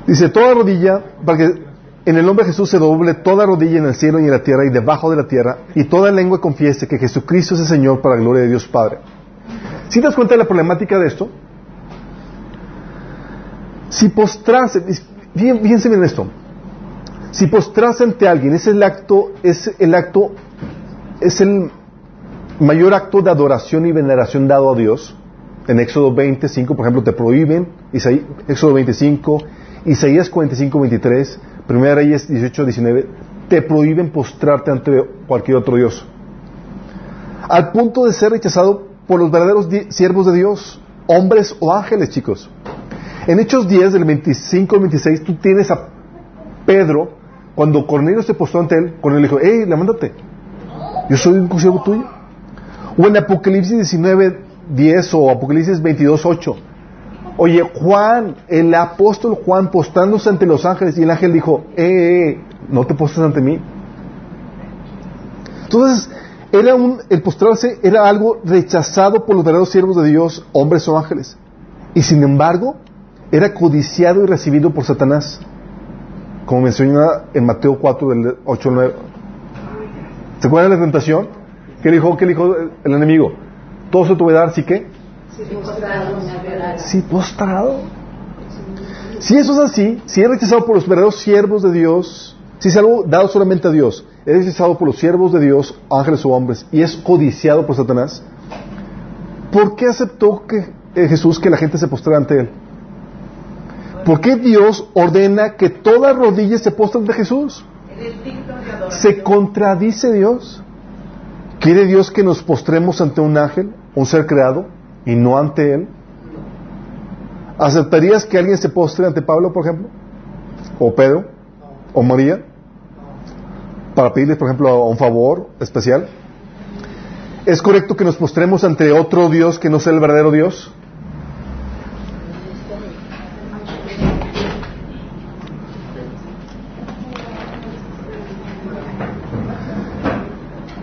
Dice, toda rodilla, para que en el nombre de Jesús se doble toda rodilla en el cielo y en la tierra y debajo de la tierra, y toda lengua confiese que Jesucristo es el Señor para la gloria de Dios Padre. ¿Sí te das cuenta de la problemática de esto? Si postrarse, fíjense bien esto, si postrarse ante alguien es el acto, es el acto, es el mayor acto de adoración y veneración dado a Dios. En Éxodo 25, por ejemplo, te prohíben, Isaí- Éxodo 25, Isaías 45, 23, Primera Reyes 18, 19, te prohíben postrarte ante cualquier otro Dios. Al punto de ser rechazado por los verdaderos siervos de Dios, hombres o ángeles, chicos. En Hechos 10, del 25 al 26, tú tienes a Pedro, cuando Cornelio se postró ante él, Cornelio dijo, hey, levántate, yo soy un consiervo tuyo. O en Apocalipsis 19, 10 o Apocalipsis 22, 8. Oye, Juan, el apóstol Juan postrándose ante los ángeles y el ángel dijo, eh, eh, eh, no te postres ante mí. Entonces, era un, el postrarse era algo rechazado por los verdaderos siervos de Dios, hombres o ángeles. Y sin embargo, era codiciado y recibido por Satanás. Como menciona en Mateo 4, del 8 al 9. ¿Se acuerdan de la tentación? ¿Qué dijo, qué dijo el, el enemigo? Todo se te voy a dar, ¿sí qué? Sí, postrado. Si eso es así, si es rechazado por los verdaderos siervos de Dios, si es algo dado solamente a Dios, es rechazado por los siervos de Dios, ángeles o hombres, y es codiciado por Satanás, ¿por qué aceptó que, eh, Jesús que la gente se postrara ante él? ¿Por qué Dios ordena que todas rodillas se postren ante Jesús? ¿Se contradice Dios? ¿Quiere Dios que nos postremos ante un ángel, un ser creado, y no ante Él? ¿Aceptarías que alguien se postre ante Pablo, por ejemplo? ¿O Pedro? ¿O María? Para pedirles, por ejemplo, un favor especial. ¿Es correcto que nos postremos ante otro Dios que no sea el verdadero Dios?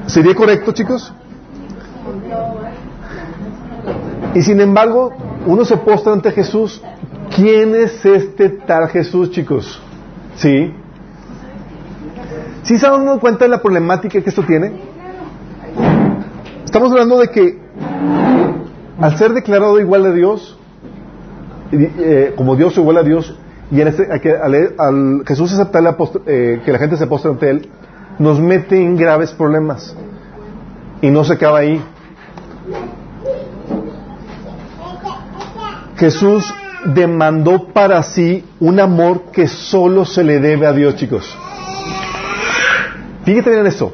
¿Sería correcto, chicos? Y sin embargo, uno se postra ante Jesús. ¿Quién es este tal Jesús, chicos? ¿Sí? ¿Sí se han dado cuenta de la problemática que esto tiene? Estamos hablando de que al ser declarado igual a Dios, eh, como Dios igual a Dios, y en al, al Jesús aceptar la post- eh, que la gente se postre ante Él, nos mete en graves problemas. Y no se acaba ahí. Jesús demandó para sí un amor que solo se le debe a Dios, chicos. Fíjate bien en esto.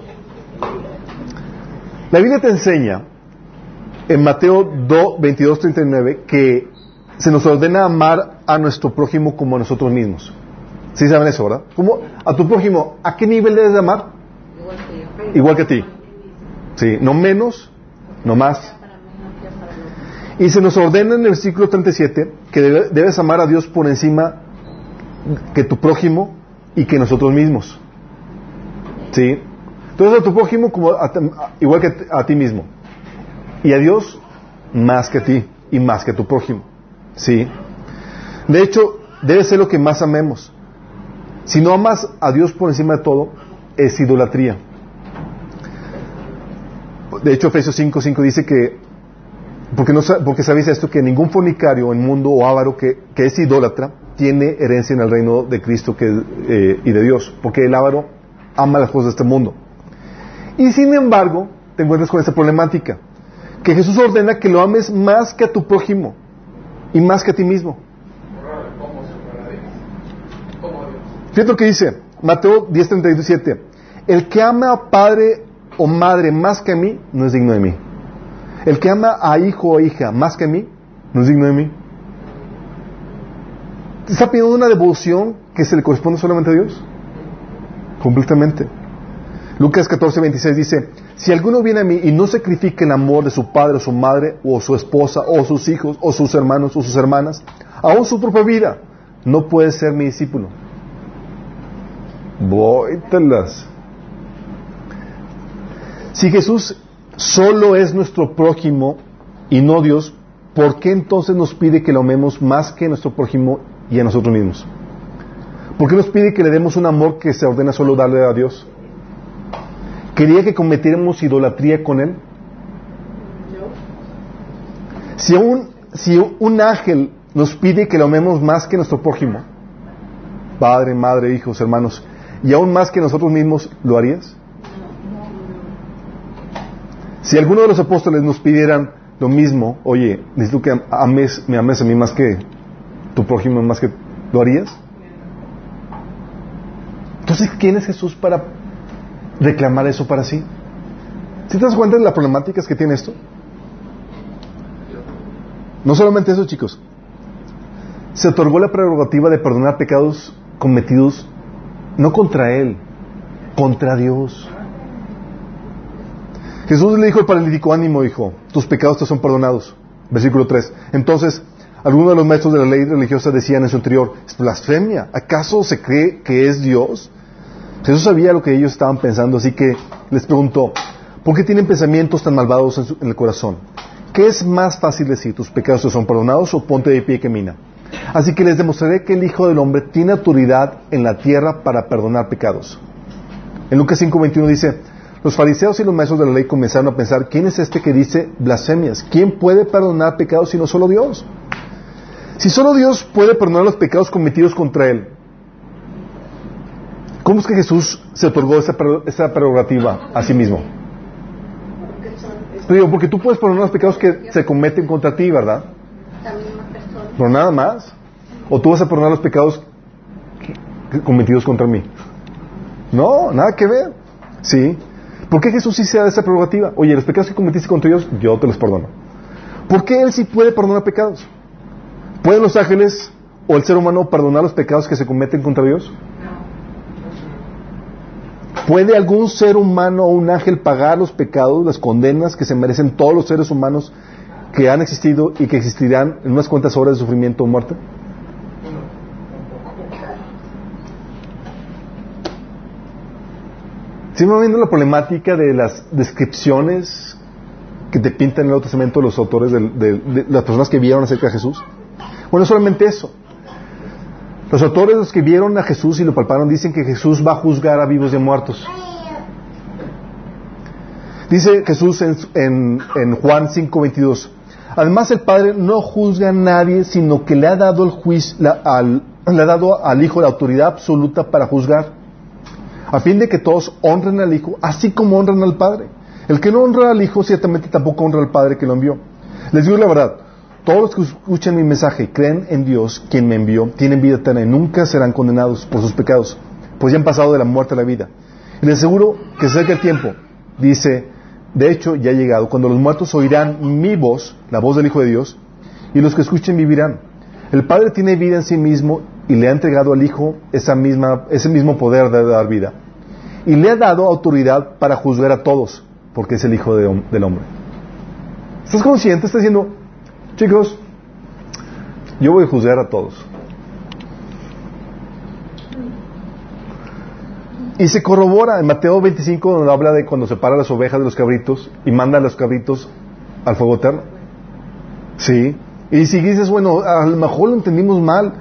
La Biblia te enseña en Mateo 2, 22, 39 que se nos ordena amar a nuestro prójimo como a nosotros mismos. ¿Sí saben eso, verdad? ¿Cómo? A tu prójimo, ¿a qué nivel debes de amar? Igual que a ti. Sí, no menos, no más. Y se nos ordena en el versículo 37 que debe- debes amar a Dios por encima que tu prójimo y que nosotros mismos. ¿Sí? Entonces a tu prójimo como a- igual que a, ti mismo. Y a Dios más que a ti y más que a tu prójimo. ¿Sí? De hecho, debe ser lo que más amemos. Si no amas a Dios por encima de todo, es idolatría. De hecho, Efesios 5, 5 dice que, porque, no, porque sabéis esto, que ningún fornicario, inmundo o avaro que, que es idólatra, tiene herencia en el reino de Cristo que, eh, y de Dios, porque el avaro ama las cosas de este mundo. Y sin embargo, te encuentras con esta problemática, que Jesús ordena que lo ames más que a tu prójimo y más que a ti mismo. Fíjate lo que dice Mateo 10:37. El que ama a padre o madre más que a mí, no es digno de mí. El que ama a hijo o hija más que a mí, no es digno de mí. ¿Te está pidiendo una devoción que se le corresponde solamente a Dios? Completamente. Lucas 14:26 dice, si alguno viene a mí y no sacrifica el amor de su padre o su madre o su esposa o sus hijos o sus hermanos o sus hermanas, aún su propia vida, no puede ser mi discípulo. Vóytelas. Si Jesús solo es nuestro prójimo y no Dios, ¿por qué entonces nos pide que lo amemos más que a nuestro prójimo y a nosotros mismos? ¿Por qué nos pide que le demos un amor que se ordena solo darle a Dios? ¿Quería que cometiéramos idolatría con Él? Si un, si un ángel nos pide que lo amemos más que nuestro prójimo, padre, madre, hijos, hermanos, y aún más que nosotros mismos, ¿lo harías? Si alguno de los apóstoles nos pidieran lo mismo, oye, necesito que ames, me ames a mí más que tu prójimo, más que, ¿lo harías? Entonces, ¿quién es Jesús para reclamar eso para sí? ¿Si te das cuenta de las problemáticas que tiene esto? No solamente eso, chicos. Se otorgó la prerrogativa de perdonar pecados cometidos no contra Él, contra Dios. Jesús le dijo al paralítico, ánimo, hijo, tus pecados te son perdonados. Versículo 3. Entonces, algunos de los maestros de la ley religiosa decían en su interior, es blasfemia, ¿acaso se cree que es Dios? Jesús sabía lo que ellos estaban pensando, así que les preguntó, ¿por qué tienen pensamientos tan malvados en, el corazón? ¿Qué es más fácil decir, tus pecados te son perdonados o ponte de pie que mina? Así que les demostraré que el Hijo del Hombre tiene autoridad en la tierra para perdonar pecados. En Lucas 5:21 dice, los fariseos y los maestros de la ley comenzaron a pensar, ¿quién es este que dice blasfemias? ¿Quién puede perdonar pecados si no solo Dios? Si solo Dios puede perdonar los pecados cometidos contra Él, ¿cómo es que Jesús se otorgó esa, prerrogativa a sí mismo? Digo, porque tú puedes perdonar los pecados que se cometen contra ti, ¿verdad? Pero nada más. O tú vas a perdonar los pecados cometidos contra mí. No, nada que ver. Sí. ¿Por qué Jesús sí se da esa prerrogativa? Oye, los pecados que cometiste contra Dios, yo te los perdono. ¿Por qué Él sí puede perdonar pecados? ¿Pueden los ángeles o el ser humano perdonar los pecados que se cometen contra Dios? ¿Puede algún ser humano o un ángel pagar los pecados, las condenas que se merecen todos los seres humanos que han existido y que existirán en unas cuantas horas de sufrimiento o muerte? ¿Siguen viendo la problemática de las descripciones que te pintan en el Nuevo Testamento los autores de, las personas que vieron acerca de Jesús? Bueno, solamente eso. Los autores, los que vieron a Jesús y lo palparon, dicen que Jesús va a juzgar a vivos y a muertos. Dice Jesús en, en, en Juan 5:22, además el Padre no juzga a nadie, sino que le ha dado al Hijo la autoridad absoluta para juzgar a fin de que todos honren al Hijo, así como honran al Padre. El que no honra al Hijo, ciertamente tampoco honra al Padre que lo envió. Les digo la verdad, todos los que escuchen mi mensaje y creen en Dios, quien me envió, tienen vida eterna y nunca serán condenados por sus pecados, pues ya han pasado de la muerte a la vida. Y les aseguro que se acerca el tiempo, dice, de hecho ya ha llegado, cuando los muertos oirán mi voz, la voz del Hijo de Dios, y los que escuchen vivirán. El Padre tiene vida en sí mismo y le ha entregado al Hijo esa misma, ese mismo poder de dar vida y le ha dado autoridad para juzgar a todos, porque es el Hijo de, del Hombre. ¿Estás consciente? Está diciendo, chicos, yo voy a juzgar a todos. Y se corrobora en Mateo 25, donde habla de cuando separa las ovejas de los cabritos y manda a los cabritos al fuego eterno. Sí. Y si dices, bueno, a lo mejor lo entendimos mal,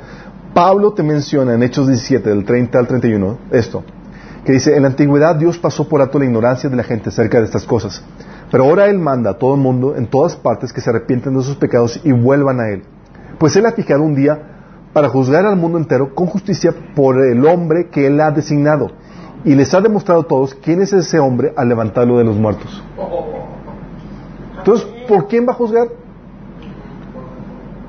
Pablo te menciona en Hechos 17, del 30 al 31, esto que dice, en la antigüedad Dios pasó por alto la ignorancia de la gente acerca de estas cosas, pero ahora Él manda a todo el mundo, en todas partes, que se arrepienten de sus pecados y vuelvan a Él. Pues Él ha fijado un día para juzgar al mundo entero con justicia por el hombre que Él ha designado, y les ha demostrado a todos quién es ese hombre al levantarlo de los muertos. Entonces, ¿por quién va a juzgar?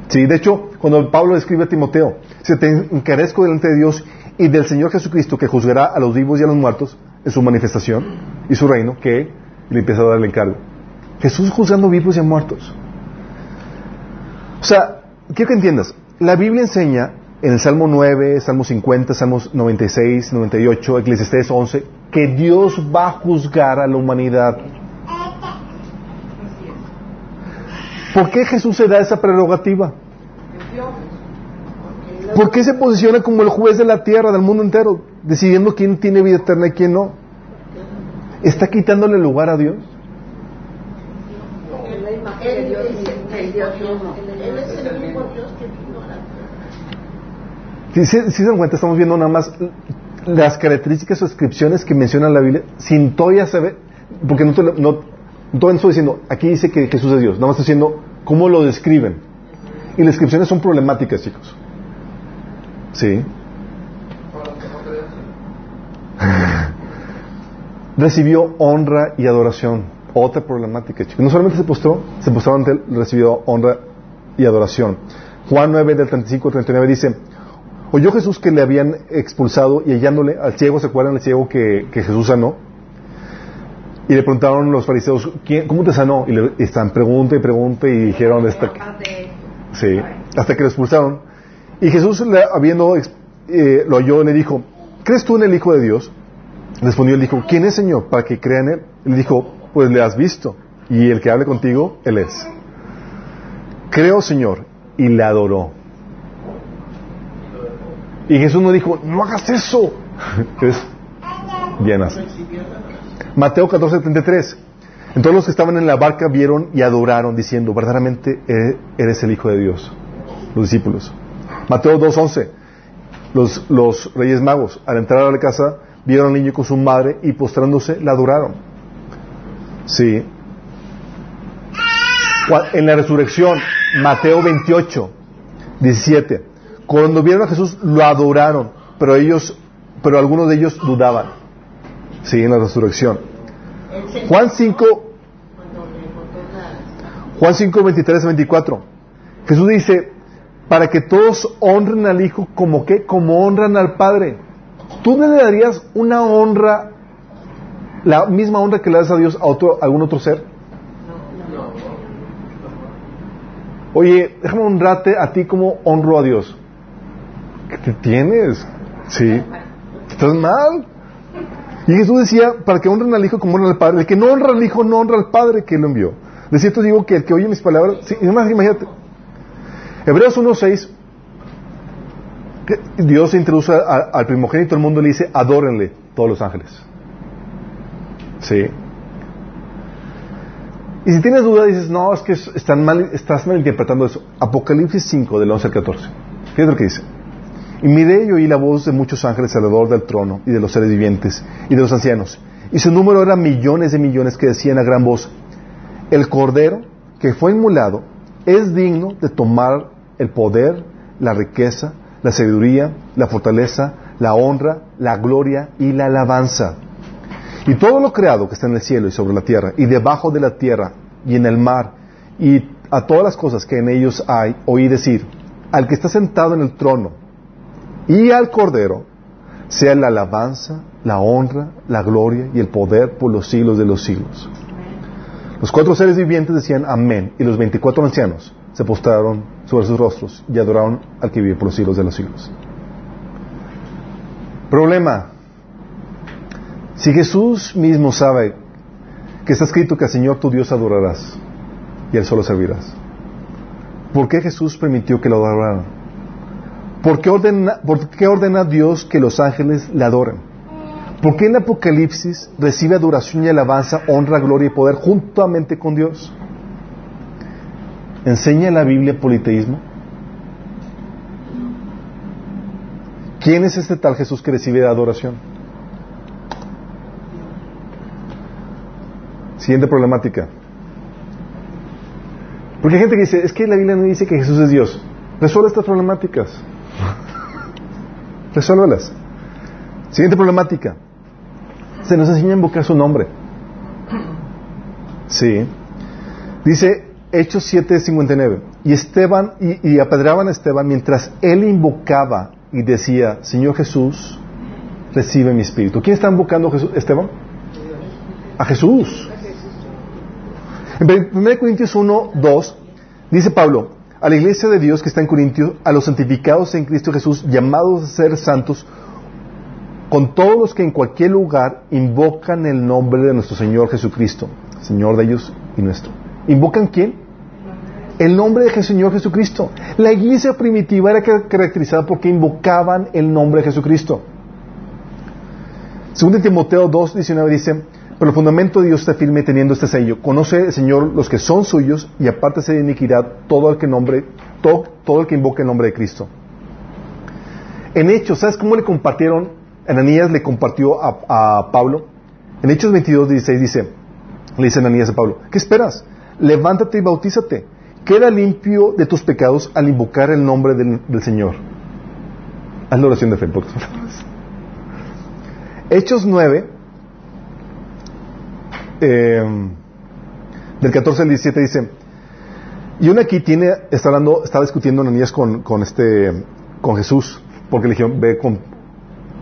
Sí, de hecho, cuando Pablo escribe a Timoteo, se te encarezco delante de Dios y del Señor Jesucristo que juzgará a los vivos y a los muertos en su manifestación y su reino que le empieza a dar el encargo. Jesús juzgando vivos y a muertos. O sea, quiero que entiendas, la Biblia enseña en el Salmo 9, Salmo 50, Salmos 96, 98, Eclesiastés 11, que Dios va a juzgar a la humanidad. ¿Por qué Jesús se da esa prerrogativa? ¿Por qué se posiciona como el juez de la tierra, del mundo entero, decidiendo quién tiene vida eterna y quién no? ¿Está quitándole lugar a Dios? Si, si- si se dan cuenta, estamos viendo nada más las características o descripciones que menciona la Biblia sin todavía saber, porque no, no todavía estoy diciendo, aquí dice que Jesús es Dios, nada más estoy diciendo cómo lo describen. Y las descripciones son problemáticas, chicos. Sí. [laughs] Recibió honra y adoración. Otra problemática, chicos. No solamente se postró, se postró ante él, recibió honra y adoración. Juan 9, del 35 al 39 dice, oyó Jesús que le habían expulsado y hallándole al ciego, ¿se acuerdan del ciego que, que Jesús sanó? Y le preguntaron los fariseos, "¿Quién- ¿cómo te sanó? Y le están pregunta y pregunta y dijeron, hasta que, sí, hasta que lo expulsaron. Y Jesús, le- habiendo, eh, lo oyó, le dijo, ¿crees tú en el Hijo de Dios? Respondió, él dijo, ¿quién es Señor para que crea en él? Le dijo, pues le has visto, y el que hable contigo, él es. Creo, Señor, y le adoró. Y Jesús no dijo, no hagas eso. [laughs] Es bien así. Mateo 14:33. Entonces los que estaban en la barca vieron y adoraron, diciendo, verdaderamente eh, eres el Hijo de Dios. Los discípulos. Mateo 2:11. Los, los reyes magos, al entrar a la casa, vieron al niño con su madre y postrándose, la adoraron. Sí. En la resurrección, Mateo 28, 17. Cuando vieron a Jesús, lo adoraron, pero ellos, pero algunos de ellos dudaban. Sí, en la resurrección. Juan 5, Cuando le botó la... Juan 5, 23 24. Jesús dice, para que todos honren al Hijo como que, como honran al Padre. ¿Tú le darías una honra, la misma honra que le das a Dios a otro, algún otro ser? Oye, déjame honrarte a ti como honro a Dios. ¿Qué te tienes? Sí. ¿Estás mal? Y Jesús decía, para que honren al Hijo como honran al Padre. El que no honra al Hijo no honra al Padre que lo envió. De cierto digo que el que oye mis palabras, sí, imagínate. Hebreos 1.6, que Dios introduce a- al primogénito del mundo y le dice, adórenle todos los ángeles. Sí. Y si tienes duda, dices, no, es que es- están mal, estás malinterpretando eso. Apocalipsis 5, del 11 al 14. Fíjate lo que dice. Y miré y oí la voz de muchos ángeles alrededor del trono y de los seres vivientes y de los ancianos. Y su número era millones de millones que decían a gran voz, el cordero que fue inmolado es digno de tomar el poder, la riqueza, la sabiduría, la fortaleza, la honra, la gloria y la alabanza. Y todo lo creado que está en el cielo y sobre la tierra, y debajo de la tierra, y en el mar, y a todas las cosas que en ellos hay, oí decir, al que está sentado en el trono, y al Cordero, sea la alabanza, la honra, la gloria y el poder por los siglos de los siglos. Los cuatro seres vivientes decían amén, y los veinticuatro ancianos se postraron sobre sus rostros y adoraron al que vive por los siglos de los siglos. Problema. Si Jesús mismo sabe que está escrito que al Señor tu Dios adorarás y al solo servirás, ¿por qué Jesús permitió que lo adoraran? ¿Por qué ordena, por qué ordena Dios que los ángeles le adoren? ¿Por qué en Apocalipsis recibe adoración y alabanza, honra, gloria y poder juntamente con Dios? ¿Enseña la Biblia politeísmo? ¿Quién es este tal Jesús que recibe adoración? Siguiente problemática. Porque hay gente que dice, es que la Biblia no dice que Jesús es Dios. Resuelve estas problemáticas. [laughs] Resuélvelas. Siguiente problemática. Se nos enseña a invocar su nombre. Sí. Dice Hechos 7:59. Y Esteban, y, y apedraban a Esteban mientras él invocaba y decía, Señor Jesús, recibe mi espíritu. ¿Quién está invocando a Jesús, Esteban? A Jesús. En 1 Corintios 1, 2, dice Pablo, a la iglesia de Dios que está en Corintios, a los santificados en Cristo Jesús, llamados a ser santos, con todos los que en cualquier lugar invocan el nombre de nuestro Señor Jesucristo, Señor de ellos y nuestro. ¿Invocan quién? El nombre de Señor Jesucristo. La iglesia primitiva era ca- caracterizada porque invocaban el nombre de Jesucristo. Segundo Timoteo 2, 19 dice, Pero el fundamento de Dios está firme teniendo este sello. Conoce el Señor los que son suyos y apártese de iniquidad todo el que nombre, todo, todo el que invoque el nombre de Cristo. En Hechos, ¿sabes cómo le compartieron? Ananías le compartió a, a Pablo. En Hechos 22, 16 dice, le dice Ananías a Pablo, ¿qué esperas? Levántate y bautízate. Queda limpio de tus pecados al invocar el nombre del, Señor. Haz la oración de fe, por. Hechos 9, eh, del 14 al 17 dice, y uno aquí tiene, está hablando, está discutiendo Ananías con, con este, con Jesús, porque le ve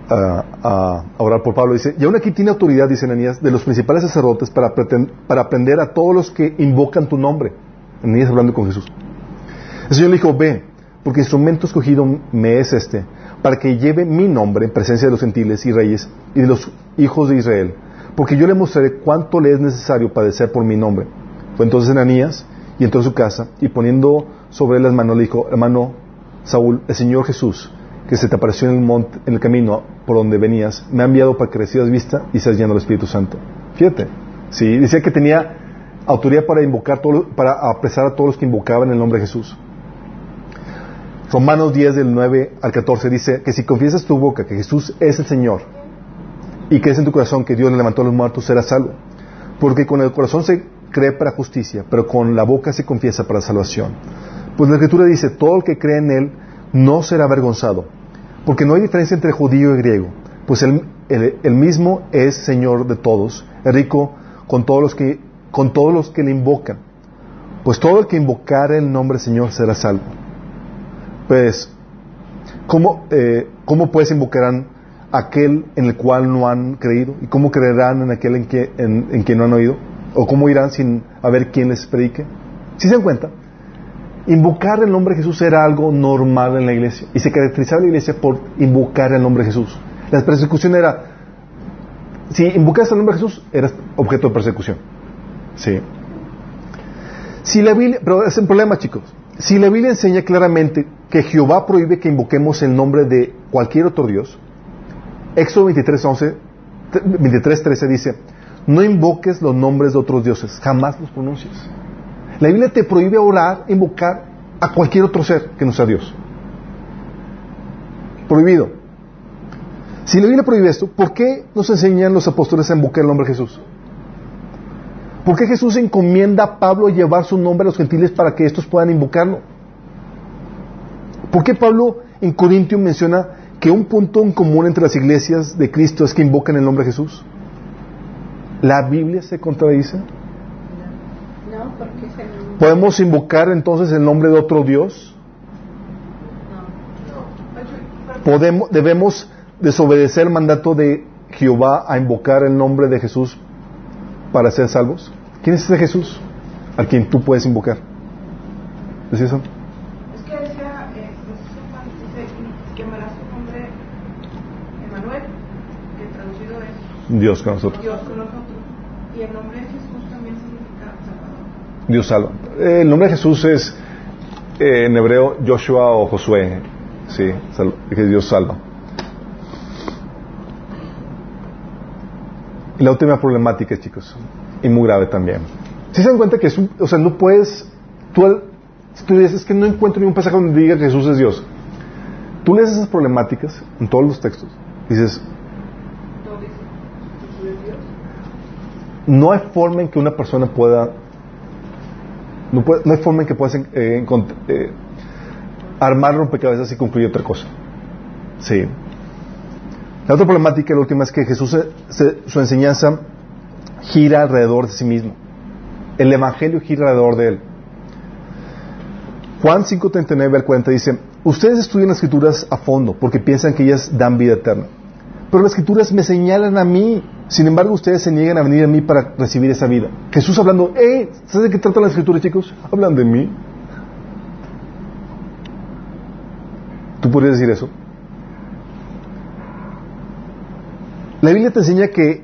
a, orar por Pablo. Dice, y aún aquí tiene autoridad, dice Ananías, de los principales sacerdotes para, preten- para aprender a todos los que invocan tu nombre. Ananías hablando con Jesús. El Señor le dijo, ve, porque instrumento escogido me es este, para que lleve mi nombre en presencia de los gentiles y reyes y de los hijos de Israel, porque yo le mostraré cuánto le es necesario padecer por mi nombre. Fue entonces Ananías y entró a su casa y poniendo sobre él las manos le dijo, hermano Saúl, el Señor Jesús, que se te apareció en el monte, en el camino por donde venías, me ha enviado para que recibas vista y seas lleno del Espíritu Santo. Fíjate, sí, decía que tenía autoridad para invocar para apresar a todos los que invocaban el nombre de Jesús. Romanos 10 del 9 al 14 dice que si confiesas tu boca que Jesús es el Señor y crees en tu corazón que Dios le levantó a los muertos, serás salvo. Porque con el corazón se cree para justicia, pero con la boca se confiesa para salvación. Pues la Escritura dice, todo el que cree en Él no será avergonzado, porque no hay diferencia entre judío y griego, pues él- él mismo es Señor de todos, es rico con todos los que, con todos los que le invocan. Pues todo el que invocar el nombre Señor será salvo. Pues, ¿cómo, eh, ¿cómo pues invocarán aquel en el cual no han creído? ¿Y cómo creerán en aquel en que, en, en que no han oído? ¿O cómo irán sin haber quien les predique? ¿Sí se dan cuenta? Invocar el nombre de Jesús era algo normal en la iglesia. Y se caracterizaba la iglesia por invocar el nombre Jesús. La persecución era, si invocas el nombre de Jesús, eras objeto de persecución. Sí. Si la Biblia, pero es un problema, chicos. Si la Biblia enseña claramente que Jehová prohíbe que invoquemos el nombre de cualquier otro Dios, Éxodo 23, 11, 23, 13 dice, no invoques los nombres de otros dioses, jamás los pronuncies. La Biblia te prohíbe orar, invocar a cualquier otro ser que no sea Dios. Prohibido. Si la Biblia prohíbe esto, ¿por qué nos enseñan los apóstoles a invocar el nombre de Jesús? ¿Por qué Jesús encomienda a Pablo llevar su nombre a los gentiles para que estos puedan invocarlo? ¿Por qué Pablo en Corintio menciona que un punto en común entre las iglesias de Cristo es que invocan el nombre de Jesús? ¿La Biblia se contradice? No, porque. ¿Podemos invocar entonces el nombre de otro Dios? ¿Podemos, ¿Debemos desobedecer el mandato de Jehová a invocar el nombre de Jesús para ser salvos? ¿Quién es ese Jesús al quien tú puedes invocar? ¿Es eso? Es que decía, eh, Jesús y llamará su nombre Emanuel, que traducido es Dios con nosotros. Dios con nosotros. Y el nombre de Jesús también significa Salvador. Dios salva. El nombre de Jesús es eh, en hebreo Joshua o Josué. Sí, que Dios salva. La última problemática, chicos, y muy grave también. Si se dan cuenta que es un, o sea, no puedes, tú, tú dices, es que no encuentro ningún pasaje donde diga que Jesús es Dios. Tú lees esas problemáticas en todos los textos, dices, no hay forma en que una persona pueda no, puede- hay forma en que puedas eh, eh, armar rompecabezas y concluir otra cosa sí la otra problemática la última es que Jesús su enseñanza gira alrededor de sí mismo el evangelio gira alrededor de él Juan 5:39 al 40 dice ustedes estudian las escrituras a fondo porque piensan que ellas dan vida eterna pero las escrituras me señalan a mí. Sin embargo, ustedes se niegan a venir a mí para recibir esa vida. Jesús hablando, ¡eh! ¿Sabes de qué tratan las escrituras, chicos? Hablan de mí. ¿Tú podrías decir eso? La Biblia te enseña que,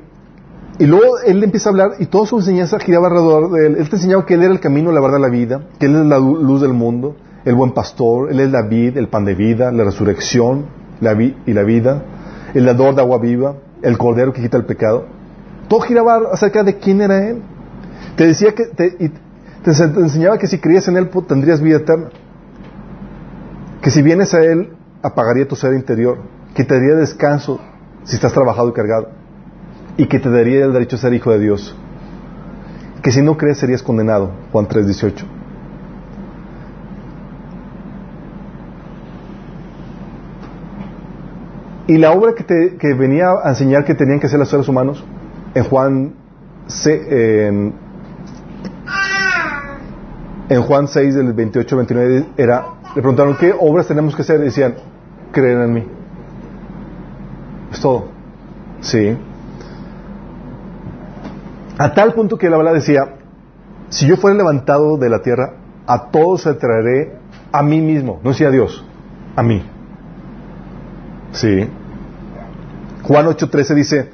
y luego él empieza a hablar y toda su enseñanza giraba alrededor de él. Él te enseñaba que él era el camino, la verdad, la vida, que él es la lu- luz del mundo, el buen pastor, él es la vid, el pan de vida, la resurrección la vi- y la vida, el dador de agua viva, el cordero que quita el pecado. Todo giraba acerca de quién era Él. Te decía que te, y te, enseñaba que si creías en Él pues, tendrías vida eterna. Que si vienes a Él apagaría tu ser interior. Que te daría descanso si estás trabajado y cargado. Y que te daría el derecho a ser hijo de Dios. Que si no crees serías condenado. Juan 3:18. Y la obra que, te, venía a enseñar que tenían que hacer los seres humanos, en Juan, en, en Juan 6, del 28 29, era, le preguntaron, ¿qué obras tenemos que hacer? Y decían, creer en mí. Es todo. Sí. A tal punto que la bala decía, si yo fuera levantado de la tierra, a todos se traeré a mí mismo. No decía a Dios, a mí. Sí. Juan 8:13 dice,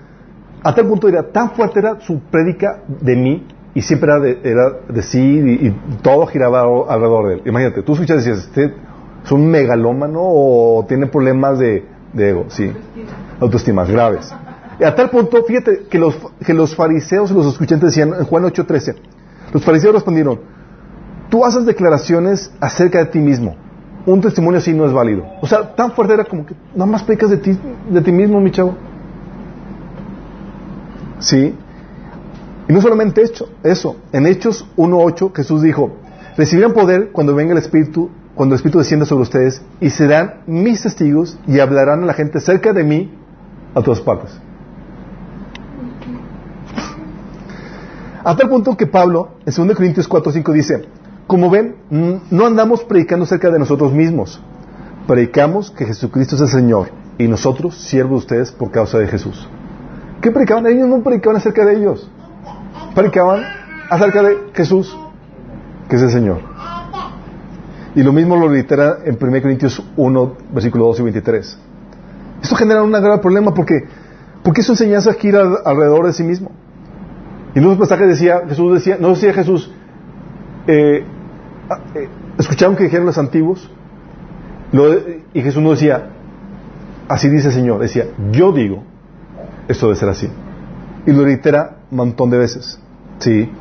a tal punto era, tan fuerte era su prédica de mí, y siempre era de, era de sí, y, y todo giraba alrededor de él. Imagínate, tú escuchas y dices, ¿este es un megalómano o tiene problemas de, de ego? Sí, autoestimas graves. Y a tal punto, fíjate, que los, que los fariseos y los escuchantes decían en Juan 8:13, los fariseos respondieron, tú haces declaraciones acerca de ti mismo. Un testimonio así no es válido. O sea, tan fuerte era como que nada más predicas de ti, de ti mismo, mi chavo. Sí. Y no solamente hecho, eso. En Hechos 1.8 Jesús dijo, recibirán poder cuando venga el Espíritu, cuando el Espíritu descienda sobre ustedes, y serán mis testigos y hablarán a la gente cerca de mí a todas partes. A tal punto que Pablo, en 2 Corintios 4.5 dice, como ven, no andamos predicando cerca de nosotros mismos, predicamos que Jesucristo es el Señor y nosotros siervos de ustedes por causa de Jesús. ¿Qué predicaban? Ellos no predicaban acerca de ellos, predicaban acerca de Jesús, que es el Señor. Y lo mismo lo reitera en 1 Corintios 1, versículo 2 y 23. Esto genera un gran problema porque, porque su enseñanza gira alrededor de sí mismo. Y en un pasaje decía, Jesús decía, no decía Jesús, eh, ah, eh, escucharon que dijeron los antiguos, y Jesús no decía, así dice el Señor, decía, yo digo, esto debe ser así. Y lo reitera un montón de veces. Sí.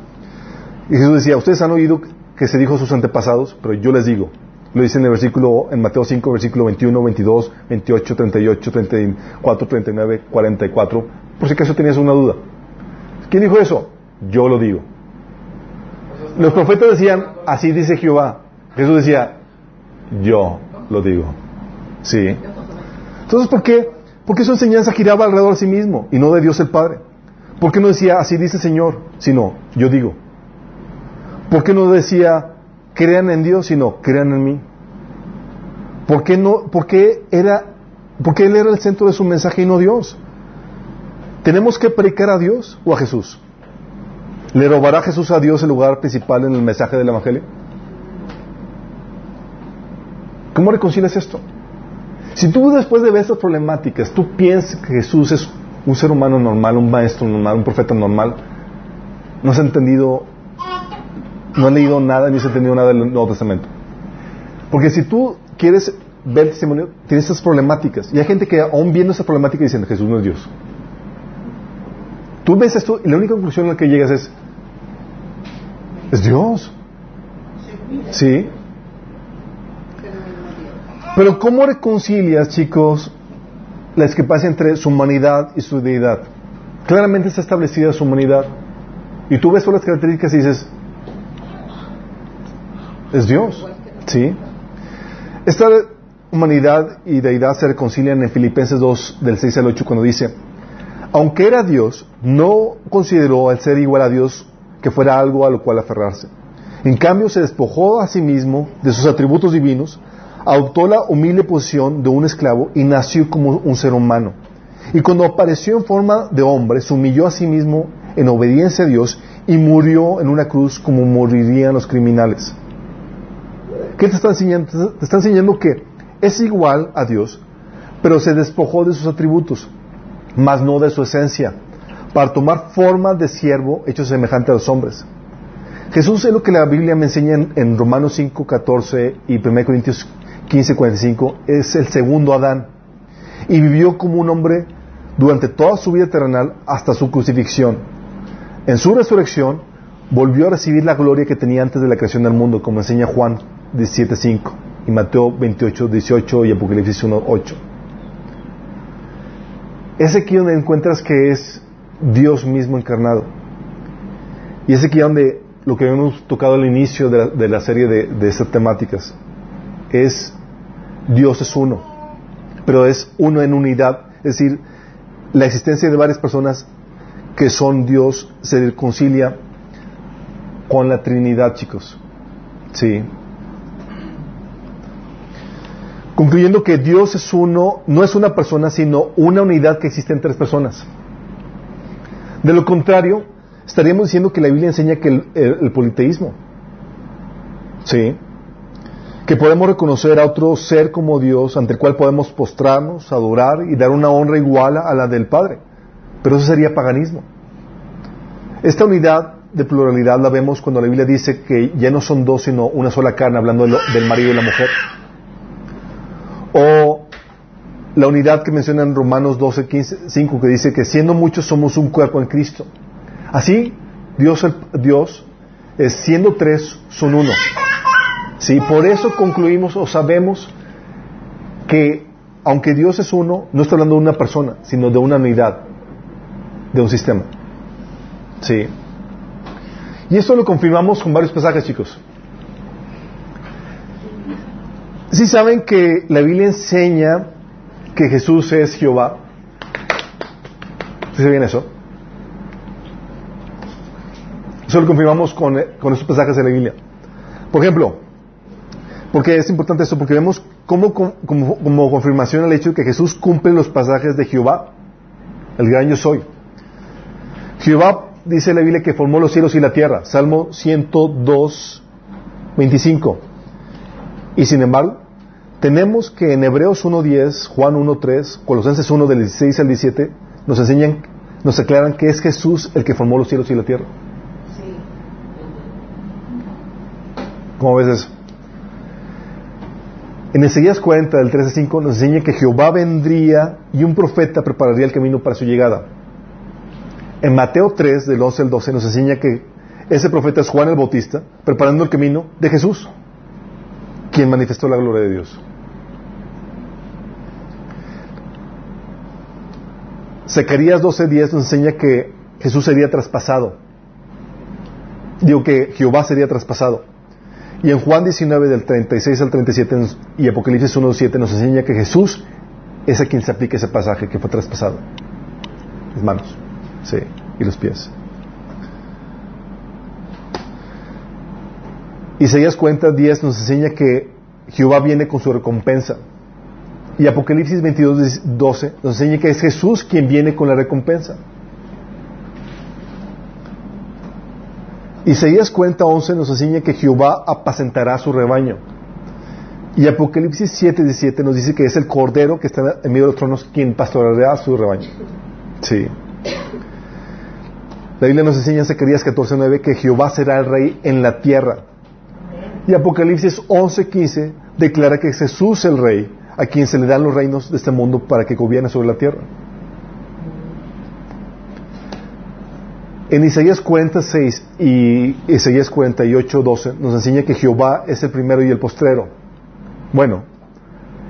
Y Jesús decía, ustedes han oído que se dijo sus antepasados, pero yo les digo. Lo dice en el versículo, en Mateo 5, versículo 21, 22, 28, 38, 34, 39, 44. Por si acaso tenías una duda. ¿Quién dijo eso? Yo lo digo. Los profetas decían, así dice Jehová. Jesús decía, yo lo digo. Sí. Entonces, ¿por qué? Porque su enseñanza giraba alrededor de sí mismo y no de Dios el Padre. ¿Por qué no decía, así dice el Señor? Sino, yo digo. ¿Por qué no decía, crean en Dios, sino, crean en mí? ¿Por qué no, por qué era, por qué Él era el centro de su mensaje y no Dios? ¿Tenemos que predicar a Dios o a Jesús? ¿Le robará Jesús a Dios el lugar principal en el mensaje del Evangelio? ¿Cómo reconcilias esto? Si tú después de ver estas problemáticas, tú piensas que Jesús es un ser humano normal, un maestro normal, un profeta normal, no has entendido, no has leído nada ni has entendido nada del Nuevo Testamento. Porque si tú quieres ver testimonio, tienes estas problemáticas. Y hay gente que aún viendo esa problemática diciendo Jesús no es Dios. Tú ves esto y la única conclusión a la que llegas es, es Dios. ¿Sí? Pero ¿cómo reconcilias, chicos, la discrepancia entre su humanidad y su deidad? Claramente está establecida su humanidad. Y tú ves todas las características y dices, es Dios. ¿Sí? Esta humanidad y deidad se reconcilian en Filipenses 2, del 6 al 8, cuando dice, aunque era Dios, no consideró al ser igual a Dios que fuera algo a lo cual aferrarse. En cambio, se despojó a sí mismo de sus atributos divinos, adoptó la humilde posición de un esclavo y nació como un ser humano. Y cuando apareció en forma de hombre, se humilló a sí mismo en obediencia a Dios y murió en una cruz como morirían los criminales. ¿Qué te está enseñando? Te está enseñando que es igual a Dios, pero se despojó de sus atributos, mas no de su esencia, para tomar forma de siervo hecho semejante a los hombres. Jesús es lo que la Biblia me enseña en, en Romanos 5, 14 y 1 Corintios 15, 45, es el segundo Adán. Y vivió como un hombre durante toda su vida terrenal hasta su crucifixión. En su resurrección volvió a recibir la gloria que tenía antes de la creación del mundo, como enseña Juan 17.5 y Mateo 28.18 y Apocalipsis 1.8. Es aquí donde encuentras que es Dios mismo encarnado. Y es aquí donde lo que hemos tocado al inicio de la, serie de, de estas temáticas es Dios es uno, pero es uno en unidad. Es decir, la existencia de varias personas que son Dios se reconcilia con la Trinidad, chicos. Sí. Concluyendo que Dios es uno, no es una persona, sino una unidad que existe en tres personas. De lo contrario, estaríamos diciendo que la Biblia enseña que el, politeísmo. Sí. Que podemos reconocer a otro ser como Dios, ante el cual podemos postrarnos, adorar y dar una honra igual a la del Padre. Pero eso sería paganismo. Esta unidad de pluralidad la vemos cuando la Biblia dice que ya no son dos, sino una sola carne, hablando del marido y la mujer. O la unidad que menciona en Romanos 12, 15, 5, que dice que siendo muchos somos un cuerpo en Cristo. Así, Dios, el- Dios eh, siendo tres, son uno. Sí, por eso concluimos o sabemos que aunque Dios es uno, no está hablando de una persona, sino de una unidad, de un sistema. Sí. Y esto lo confirmamos con varios pasajes, chicos. ¿Sí saben que la Biblia enseña que Jesús es Jehová? ¿Sí saben eso? Eso lo confirmamos con, eh, con estos pasajes de la Biblia. Por ejemplo, porque es importante esto, porque vemos como, como, confirmación el hecho de que Jesús cumple los pasajes de Jehová, el gran yo soy. Jehová dice la Biblia que formó los cielos y la tierra, Salmo 102, 25. Y sin embargo, tenemos que en Hebreos 1.10, Juan 1.3, Colosenses 1 del 16 al 17, nos enseñan, nos aclaran que es Jesús el que formó los cielos y la tierra. Sí. ¿Cómo ves eso? En Ezequías 40, del 13 al 5, nos enseña que Jehová vendría y un profeta prepararía el camino para su llegada. En Mateo 3, del 11 al 12, nos enseña que ese profeta es Juan el Bautista, preparando el camino de Jesús, quien manifestó la gloria de Dios. Zacarías 12:10 nos enseña que Jesús sería traspasado. Digo que Jehová sería traspasado. Y en Juan 19 del 36 al 37 nos- y Apocalipsis 1:7 nos enseña que Jesús es a quien se aplica ese pasaje que fue traspasado. Las manos, sí, y los pies. Isaías cuenta 10 nos enseña que Jehová viene con su recompensa. Y Apocalipsis 22, 12 nos enseña que es Jesús quien viene con la recompensa. Isaías cuenta 11 nos enseña que Jehová apacentará su rebaño. Y Apocalipsis 7, 17 nos dice que es el cordero que está en medio de los tronos quien pastoreará su rebaño. Sí. La Biblia nos enseña en Zacarías 14, 9 que Jehová será el rey en la tierra. Y Apocalipsis 11, 15 declara que es Jesús el rey, a quien se le dan los reinos de este mundo para que gobierne sobre la tierra. En Isaías 46 y Isaías 48, 12 nos enseña que Jehová es el primero y el postrero. Bueno,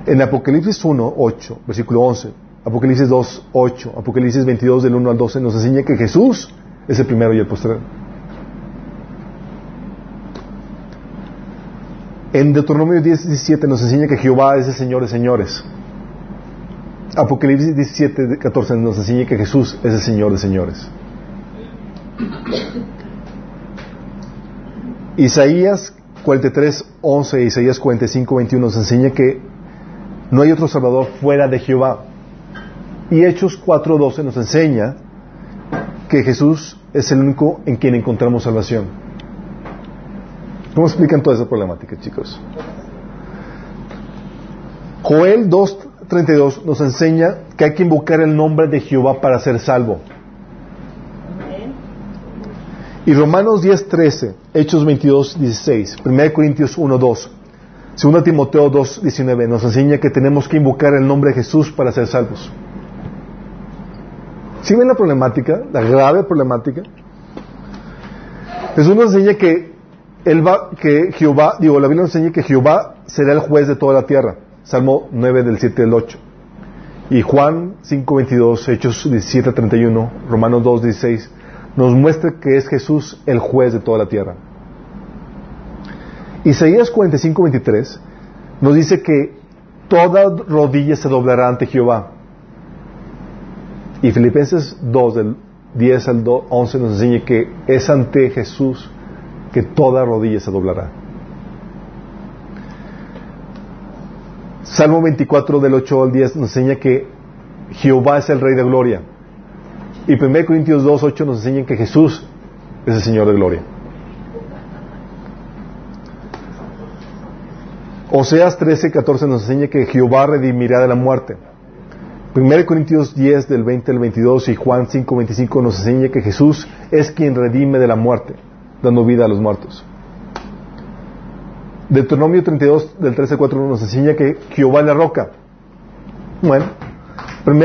en Apocalipsis 1, 8, versículo 11, Apocalipsis 2, 8, Apocalipsis 22 del 1 al 12 nos enseña que Jesús es el primero y el postrero. En Deuteronomio 10, 17 nos enseña que Jehová es el Señor de señores. Apocalipsis 17, 14 nos enseña que Jesús es el Señor de señores. Isaías 43, 11 e Isaías 45, 21 nos enseña que no hay otro Salvador fuera de Jehová. Y Hechos 4, 12 nos enseña que Jesús es el único en quien encontramos salvación. ¿Cómo explican toda esa problemática, chicos? Joel 2.32 nos enseña que hay que invocar el nombre de Jehová para ser salvo. Y Romanos 10.13, Hechos 22.16, 1 Corintios 1.2, 2 Timoteo 2.19 nos enseña que tenemos que invocar el nombre de Jesús para ser salvos. ¿Sí ven la problemática? La grave problemática. Jesús nos enseña que él va, que Jehová, digo, la Biblia nos enseña que Jehová será el juez de toda la tierra. Salmo 9 del 7 del 8. Y Juan 5.22, Hechos 17.31, Romanos 2.16, nos muestra que es Jesús el juez de toda la tierra. Isaías 45.23 nos dice que toda rodilla se doblará ante Jehová. Y Filipenses 2, del 10 al 11, nos enseña que es ante Jesús que toda rodilla se doblará. Salmo 24 del 8 al 10 nos enseña que Jehová es el Rey de Gloria. Y 1 Corintios 2, 8 nos enseña que Jesús es el Señor de Gloria. Oseas 13, 14 nos enseña que Jehová redimirá de la muerte. 1 Corintios 10 del 20 al 22 y Juan 5, 25 nos enseña que Jesús es quien redime de la muerte, dando vida a los muertos. Deuteronomio 32 del 13 al 4 nos enseña que Jehová es la roca. Bueno, 1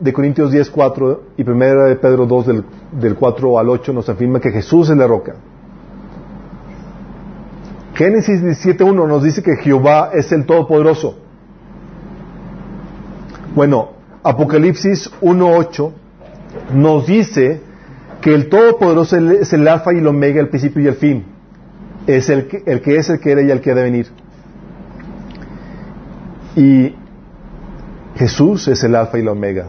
de Corintios 10, 4 y 1 de Pedro 2 del, del 4 al 8 nos afirma que Jesús es la roca. Génesis 17.1 nos dice que Jehová es el Todopoderoso. Bueno, Apocalipsis 1.8 nos dice que el Todopoderoso es el alfa y el omega, el principio y el fin. Es el que, el que es, el que era y el que ha de venir. Y Jesús es el alfa y el omega,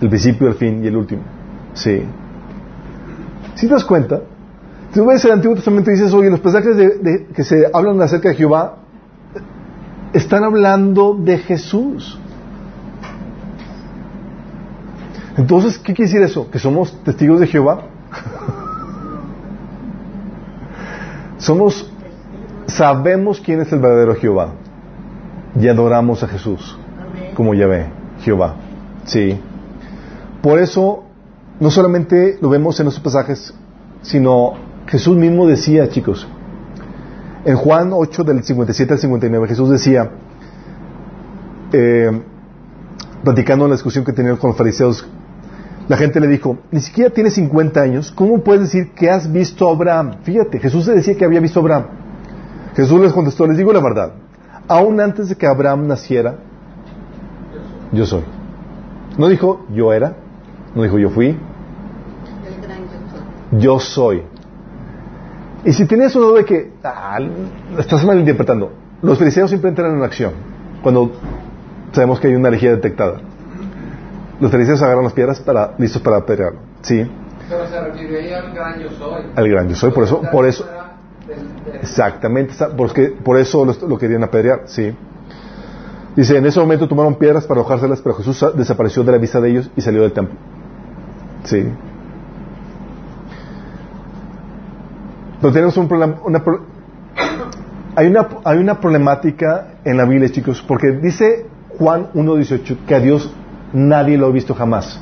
el principio, el fin y el último. Sí. Si te das cuenta, tú ves el Antiguo Testamento dices, oye, los pasajes de, que se hablan acerca de Jehová están hablando de Jesús. Entonces, ¿qué quiere decir eso? ¿Que somos testigos de Jehová? somos, sabemos quién es el verdadero Jehová y adoramos a Jesús como Yahvé, Jehová. Sí. Por eso, no solamente lo vemos en los pasajes, sino Jesús mismo decía, chicos, en Juan 8 del 57 al 59, Jesús decía, eh, platicando en la discusión que tenían con los fariseos, la gente le dijo, ni siquiera tienes 50 años, ¿cómo puedes decir que has visto a Abraham? Fíjate, Jesús le decía que había visto a Abraham. Jesús les contestó, les digo la verdad, aún antes de que Abraham naciera, yo soy. No dijo yo era, no dijo yo fui, yo soy. Y si tienes una duda de que ah, estás malinterpretando, los fariseos siempre entran en acción cuando sabemos que hay una herejía detectada. Los fariseos agarran las piedras para, listos para apedrearlo. ¿Sí? Pero se refiere ahí al gran yo soy. Al gran yo soy, por eso, por eso, exactamente, porque por eso lo, lo querían apedrear, sí. Dice, en ese momento tomaron piedras para arrojárselas, pero Jesús desapareció de la vista de ellos y salió del templo. Sí. Pero tenemos un problema, una, hay, una, hay una problemática en la Biblia, chicos, porque dice Juan 1.18 que a Dios nadie lo ha visto jamás.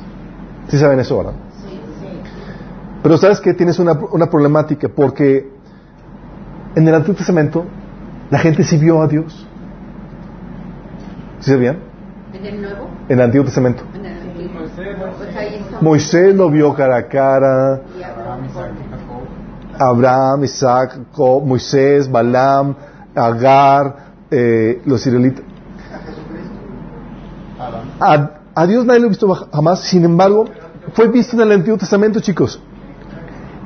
¿Sí saben eso, verdad? Sí, sí. Pero sabes que tienes una, una problemática porque en el Antiguo Testamento la gente sí vio a Dios. ¿Sí sabían? ¿En el Nuevo? En el Antiguo Testamento. En el Antiguo. Pues. Moisés lo vio cara a cara. Y Abraham, Abraham, Isaac, Jacob, Moisés, Balaam, Agar, eh, los israelitas. A, a, Dios nadie lo ha visto jamás, sin embargo, fue visto en el Antiguo Testamento, chicos.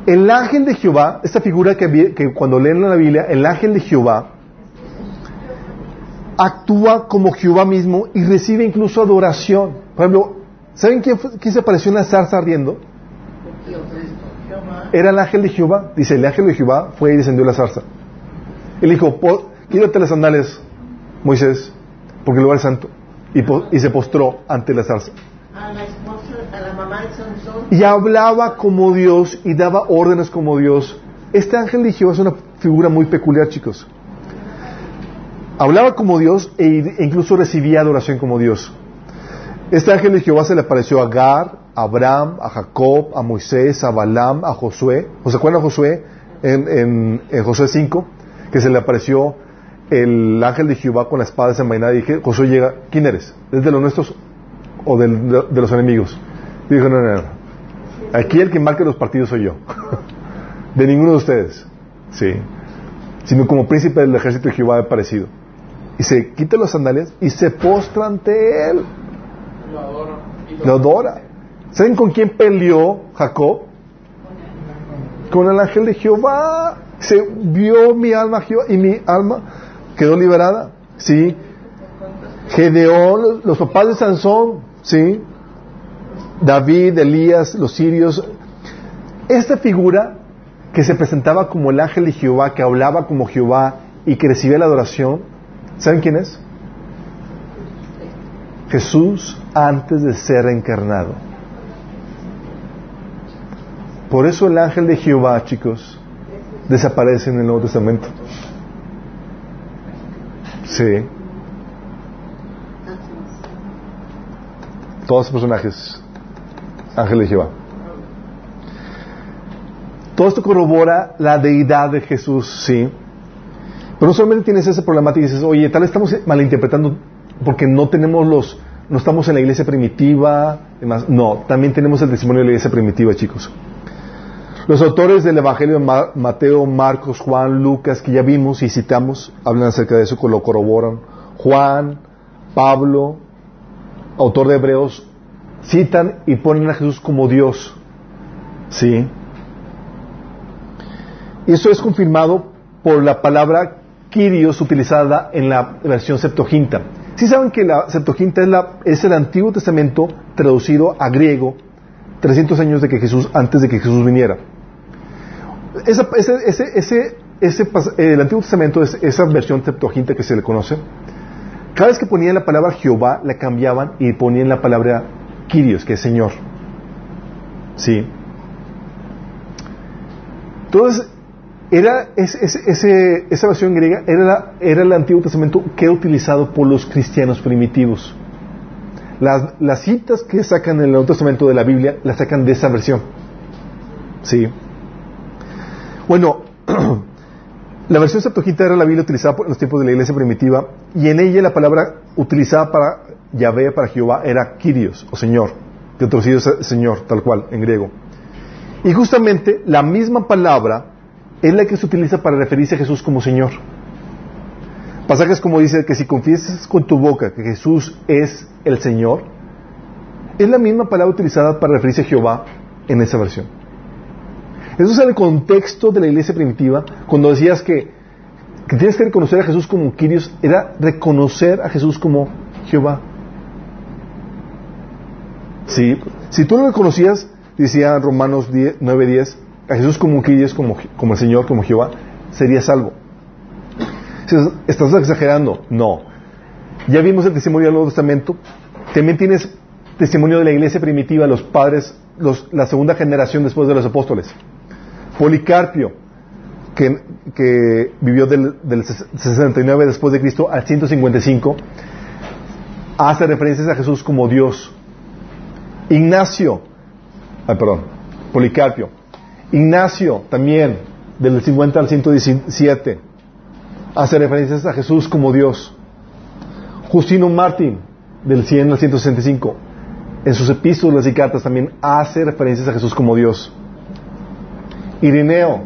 El ángel de Jehová, esta figura que, cuando leen la Biblia, el ángel de Jehová actúa como Jehová mismo y recibe incluso adoración. Por ejemplo, ¿saben quién, se apareció en la zarza ardiendo? Era el ángel de Jehová. Dice, el ángel de Jehová fue y descendió la zarza. Le dijo, quítate las sandalias, Moisés, porque el lugar es santo. Y, y se postró ante la zarza. A la esposa, a la mamá de Sansón. Y hablaba como Dios y daba órdenes como Dios. Este ángel de Jehová es una figura muy peculiar, chicos. Hablaba como Dios e incluso recibía adoración como Dios. Este ángel de Jehová se le apareció a Agar, a Abraham, a Jacob, a Moisés, a Balaam, a Josué. ¿Os acuerdan a Josué en, en, en, Josué 5? Que se le apareció el ángel de Jehová con la espada desenvainada y dije, Josué llega, ¿quién eres? ¿Es de los nuestros o de, de, los enemigos? Dijo, no, no, no. Aquí el que marca los partidos soy yo. [laughs] De ninguno de ustedes. Sí. Sino como príncipe del ejército de Jehová he parecido. Y se quita las sandalias y se postra ante él. Lo adoro. Y Lo adora. ¿Saben con quién peleó Jacob? Con el ángel de Jehová. Se vio mi alma Jehová y mi alma quedó liberada. Sí. Gedeón, los, papás de Sansón. Sí. David, Elías, los sirios. Esta figura que se presentaba como el ángel de Jehová, que hablaba como Jehová y que recibía la adoración, ¿saben quién es? Jesús antes de ser encarnado. Por eso el ángel de Jehová, chicos, desaparece en el Nuevo Testamento. Sí. Todos los personajes, ángel de Jehová. Todo esto corrobora la deidad de Jesús, sí. Pero no solamente tienes esa problemática y dices, oye, tal vez estamos malinterpretando porque no tenemos los, no estamos en la iglesia primitiva, demás. No, también tenemos el testimonio de la iglesia primitiva, chicos. Los autores del Evangelio de Ma- Mateo, Marcos, Juan, Lucas, que ya vimos y citamos, hablan acerca de eso, lo corroboran. Juan, Pablo, autor de Hebreos, citan y ponen a Jesús como Dios. ¿Sí? Y eso es confirmado por la palabra Kyrios utilizada en la versión Septuaginta. Si saben que la Septuaginta es, la, es el Antiguo Testamento traducido a griego 300 años de que Jesús, antes de que Jesús viniera. Ese, ese, ese, ese eh, el Antiguo Testamento es esa versión Septuaginta que se le conoce. Cada vez que ponían la palabra Jehová, la cambiaban y ponían la palabra Kyrios, que es Señor. Sí. Entonces, era ese- esa versión griega era, el Antiguo Testamento que era utilizado por los cristianos primitivos. Las, las citas que sacan en el Nuevo Testamento de la Biblia las sacan de esa versión. Sí. Bueno, [clears throat] la versión Septuaginta era la Biblia utilizada en los tiempos de la iglesia primitiva y en ella la palabra utilizada para Yahvé, para Jehová, era Kyrios, o Señor, que traducido es Señor, tal cual, en griego. Y justamente la misma palabra es la que se utiliza para referirse a Jesús como Señor. Pasajes como dice que si confiesas con tu boca que Jesús es el Señor, es la misma palabra utilizada para referirse a Jehová en esa versión. Eso es el contexto de la iglesia primitiva, cuando decías que, tienes que reconocer a Jesús como Kyrios, era reconocer a Jesús como Jehová. Sí, si tú lo reconocías, decía Romanos 10 9:10, a Jesús como Kyrios, como, como el Señor, como Jehová, serías salvo. ¿Estás exagerando? No. Ya vimos el testimonio del Nuevo Testamento. También tienes testimonio de la iglesia primitiva, los padres, la segunda generación después de los apóstoles. Policarpio, que, vivió del, del 69 después de Cristo al 155, hace referencias a Jesús como Dios. Ignacio, ay, perdón, Policarpio. Ignacio también, del 50 al 117, hace referencias a Jesús como Dios. Justino Martín, del 100 al 165, en sus epístolas y cartas también hace referencias a Jesús como Dios. Irineo,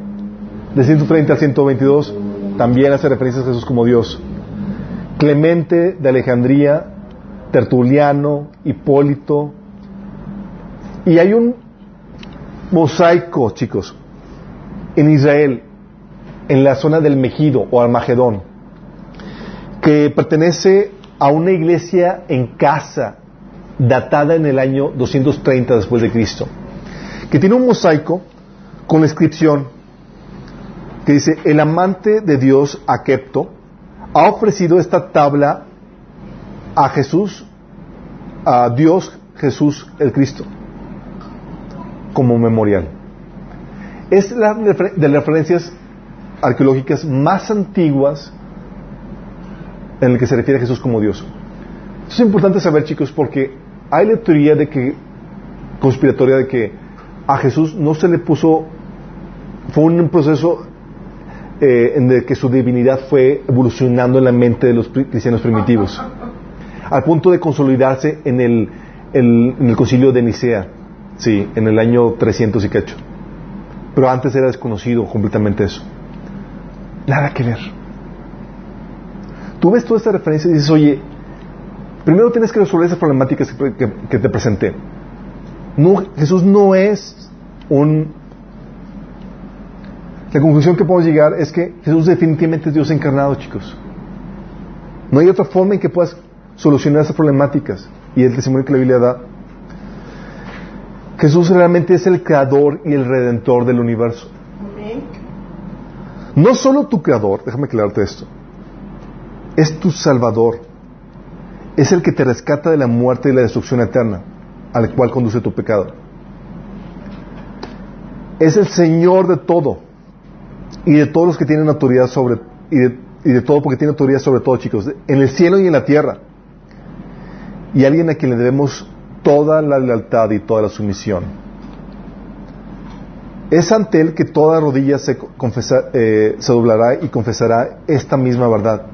de 130 al 122, también hace referencias a Jesús como Dios. Clemente de Alejandría, Tertuliano, Hipólito. Y hay un mosaico, chicos, en Israel, en la zona del Megido o Armagedón, que pertenece a una iglesia en casa datada en el año 230 después de Cristo, que tiene un mosaico con la inscripción que dice, el amante de Dios, Aquepto, ha ofrecido esta tabla a Jesús, a Dios Jesús el Cristo, como memorial. Es la de las referencias arqueológicas más antiguas en el que se refiere a Jesús como Dios. Es importante saber, chicos, porque hay la teoría de que, conspiratoria de que a Jesús no se le puso, fue un proceso eh, en el que su divinidad fue evolucionando en la mente de los cristianos primitivos, al punto de consolidarse en el, el- en el concilio de Nicea, Sí, en el año 300 y cacho. Pero antes era desconocido completamente eso. Nada que ver. Tú ves toda esta referencia y dices, oye, primero tienes que resolver esas problemáticas que te presenté. No, Jesús no es un... La conclusión que podemos llegar es que Jesús definitivamente es Dios encarnado, chicos. No hay otra forma en que puedas solucionar esas problemáticas. Y el testimonio que la Biblia da. Jesús realmente es el creador y el redentor del universo. No solo tu creador, déjame aclararte esto, es tu salvador. Es el que te rescata de la muerte y la destrucción eterna, al cual conduce tu pecado. Es el Señor de todo y de todos los que tienen autoridad sobre y de, y de todo porque tiene autoridad sobre todo, chicos, en el cielo y en la tierra. Y alguien a quien le debemos toda la lealtad y toda la sumisión. Es ante Él que toda rodilla se, eh, se doblará y confesará esta misma verdad.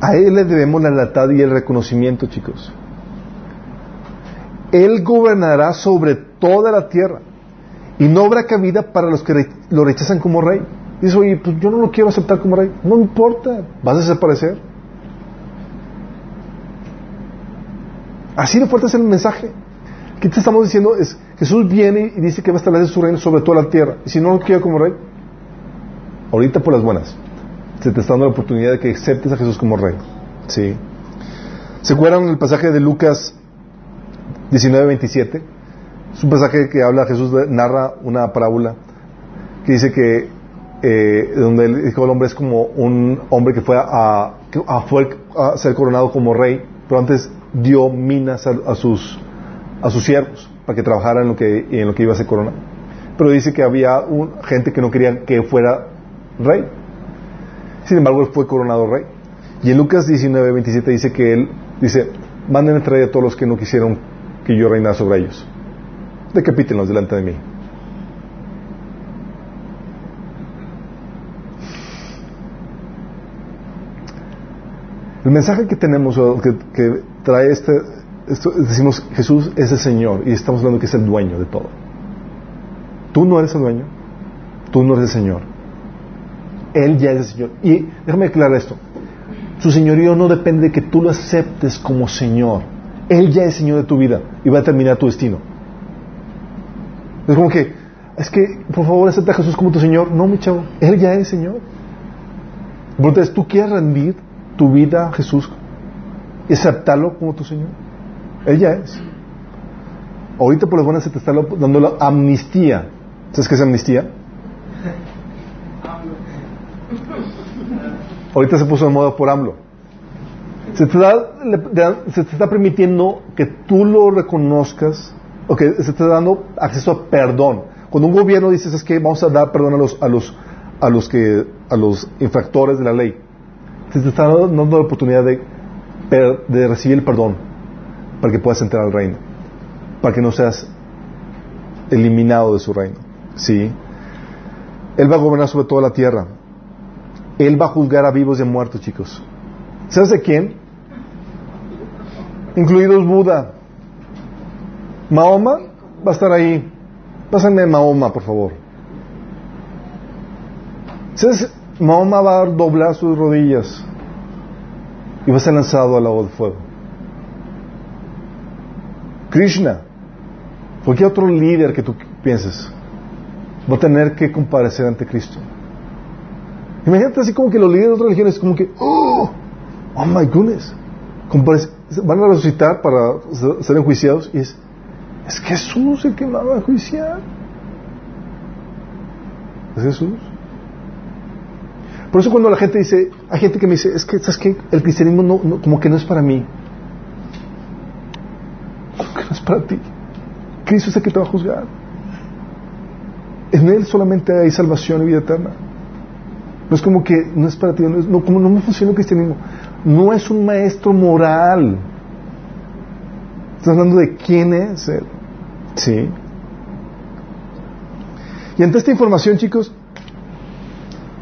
A Él le debemos la lealtad y el reconocimiento, chicos. Él gobernará sobre toda la tierra y no habrá cabida para los que lo rechazan como rey. Dice, oye, pues yo no lo quiero aceptar como rey. No importa, vas a desaparecer. Así de fuerte es el mensaje. ¿Qué te estamos diciendo? Es Jesús viene y dice que va a establecer su reino sobre toda la tierra. Y si no lo quiero como rey, ahorita por las buenas, se te está dando la oportunidad de que aceptes a Jesús como rey. ¿Sí? ¿Se acuerdan el pasaje de Lucas 19:27? Es un pasaje que habla, Jesús narra una parábola que dice que eh, donde el hijo del hombre es como un hombre que fue a, fue a ser coronado como rey, pero antes dio minas a, a sus a sus siervos para que trabajaran en lo que en lo que iba a ser coronado. Pero dice que había un, gente que no quería que fuera rey. Sin embargo, él fue coronado rey. Y en Lucas 19, 27 dice que él dice, manden a traer a todos los que no quisieron que yo reinara sobre ellos. Decapítenlos delante de mí. El mensaje que tenemos, que, trae este, decimos, Jesús es el Señor y estamos hablando que es el dueño de todo. Tú no eres el dueño, tú no eres el Señor. Él ya es el Señor. Y déjame aclarar esto. Su señorío no depende de que tú lo aceptes como Señor. Él ya es Señor de tu vida y va a determinar tu destino. Es como que, es que, por favor, acepta a Jesús como tu Señor. No, mi chavo, Él ya es Señor. Entonces, ¿tú quieres rendir tu vida a Jesús y aceptarlo como tu Señor? Él ya es. Ahorita por las buenas se te está dando la amnistía. ¿Sabes qué es amnistía? Ahorita se puso de moda por AMLO. Se te, está permitiendo que tú lo reconozcas, o que se te está dando acceso a perdón. Cuando un gobierno dice, es que vamos a dar perdón a los, a los, a los que, a los infractores de la ley, se te está dando la oportunidad de, de recibir el perdón para que puedas entrar al reino, para que no seas eliminado de su reino. ¿Sí? Él va a gobernar sobre toda la tierra. Él va a juzgar a vivos y a muertos, chicos. ¿Sabes de quién? Incluidos Buda. Mahoma va a estar ahí. Pásenme Mahoma, por favor. ¿Sabes? Mahoma va a doblar sus rodillas y va a ser lanzado al lago de fuego. Krishna, cualquier otro líder que tú pienses, va a tener que comparecer ante Cristo. Imagínate así como que los líderes de otras religiones, como que, oh, oh my goodness, van a resucitar para ser- enjuiciados y es, es Jesús el que me va a enjuiciar. Es Jesús. Por eso cuando la gente dice, hay gente que me dice, es que, ¿sabes qué? El cristianismo no, no- como que no es para mí. Como que no es para ti. Cristo es el que te va a juzgar. En Él solamente hay salvación y vida eterna. No es como que no es para ti, no, es- no, como no me funciona el cristianismo. No es un maestro moral. Estás hablando de quién es Él. Sí. Y ante esta información, chicos,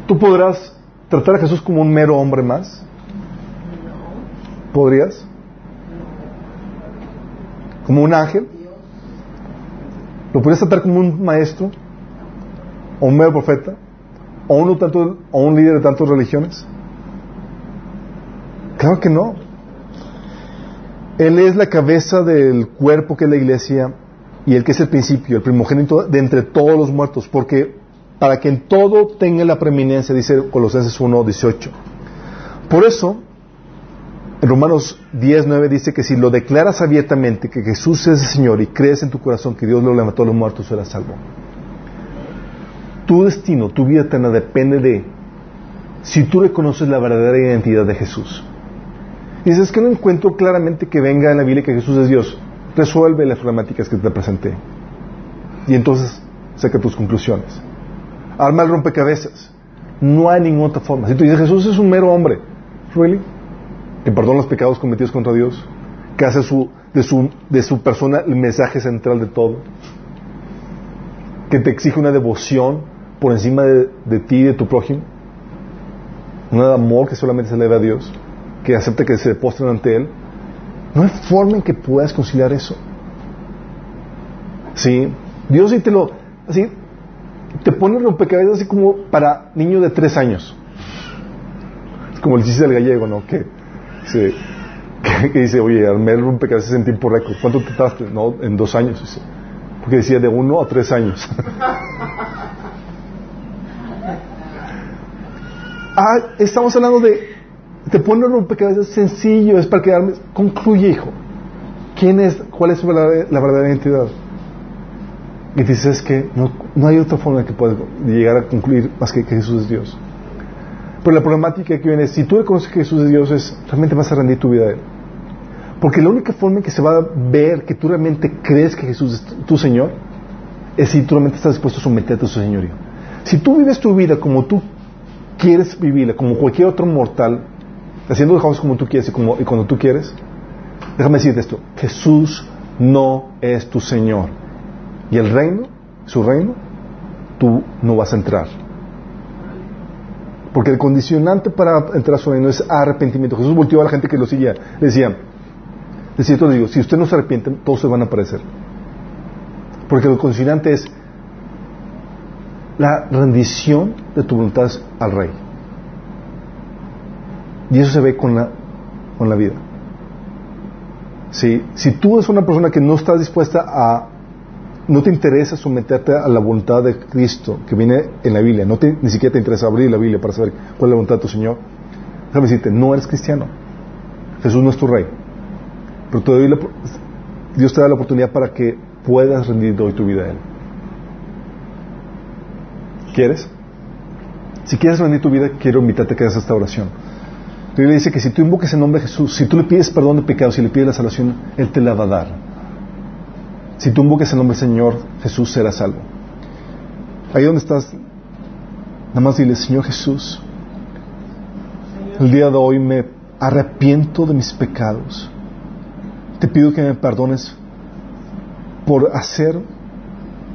tú podrás tratar a Jesús como un mero hombre más. ¿Podrías? ¿Como un ángel? ¿Lo podrías tratar como un maestro? ¿O un medio profeta? ¿O un, tanto, ¿O un líder de tantas religiones? Claro que no. Él es la cabeza del cuerpo que es la iglesia y el que es el principio, el primogénito de entre todos los muertos, porque para que en todo tenga la preeminencia, dice Colosenses 1, 18. Por eso, en Romanos 10, 9 dice que si lo declaras abiertamente que Jesús es el Señor y crees en tu corazón que Dios lo levantó a los muertos, serás salvo. Tu destino, tu vida eterna depende de si tú reconoces la verdadera identidad de Jesús. Dices que no encuentro claramente que venga en la Biblia que Jesús es Dios. Resuelve las problemáticas que te presenté. Y entonces saca tus conclusiones. Arma el rompecabezas. No hay ninguna otra forma. Si tú dices Jesús es un mero hombre, ¿really? Que perdona los pecados cometidos contra Dios, que hace su, de, su, de su persona el mensaje central de todo, que te exige una devoción por encima de, de ti y de tu prójimo, un amor que solamente se le debe a Dios que acepta que se postren ante Él, no hay forma en que puedas conciliar eso. Sí, Dios sí te lo, así, te pone rompecabezas así como para niños de tres años. Es como el chiste del gallego, ¿no? [laughs] Que, dice, oye, armé el rompecabezas en tiempo récord. ¿Cuánto te tardaste? No, en dos años. Porque decía de uno a tres años. [laughs] ah, estamos hablando de te pone un rompecabezas sencillo, es para quedarme. Concluye, hijo. ¿Quién es? ¿Cuál es la verdadera identidad? Y dices que no, no, hay otra forma que puedas llegar a concluir más que que Jesús es Dios. Pero la problemática que viene es, si tú reconoces que Jesús es Dios, es, realmente vas a rendir tu vida a Él. Porque la única forma en que se va a ver que tú realmente crees que Jesús es tu Señor, es si tú realmente estás dispuesto a someterte a su señorío. Si tú vives tu vida como tú quieres vivirla, como cualquier otro mortal, haciendo las cosas como tú quieres y, como, y cuando tú quieres, déjame decirte esto, Jesús no es tu Señor. Y el reino, su reino, tú no vas a entrar. Porque el condicionante para entrar a su reino es arrepentimiento. Jesús volteó a la gente que lo seguía. Le decía, de digo, si usted no se arrepiente, todos se van a aparecer. Porque el condicionante es la rendición de tu voluntad al rey. Y eso se ve con la, con la vida. Si, si tú eres una persona que no estás dispuesta a, no te interesa someterte a la voluntad de Cristo que viene en la Biblia, no te, ni siquiera te interesa abrir la Biblia para saber cuál es la voluntad de tu Señor, déjame decirte, no eres cristiano. Jesús no es tu rey. Pero Dios te da la oportunidad para que puedas rendir hoy tu vida a Él. ¿Quieres? Si quieres rendir tu vida, quiero invitarte a que hagas esta oración. La Biblia dice que si tú invocas el nombre de Jesús, si tú le pides perdón de pecados, si le pides la salvación, Él te la va a dar. Si tú invocas el nombre del Señor, Jesús será salvo. Ahí donde estás, nada más dile, Señor Jesús, el día de hoy me arrepiento de mis pecados. Te pido que me perdones por hacer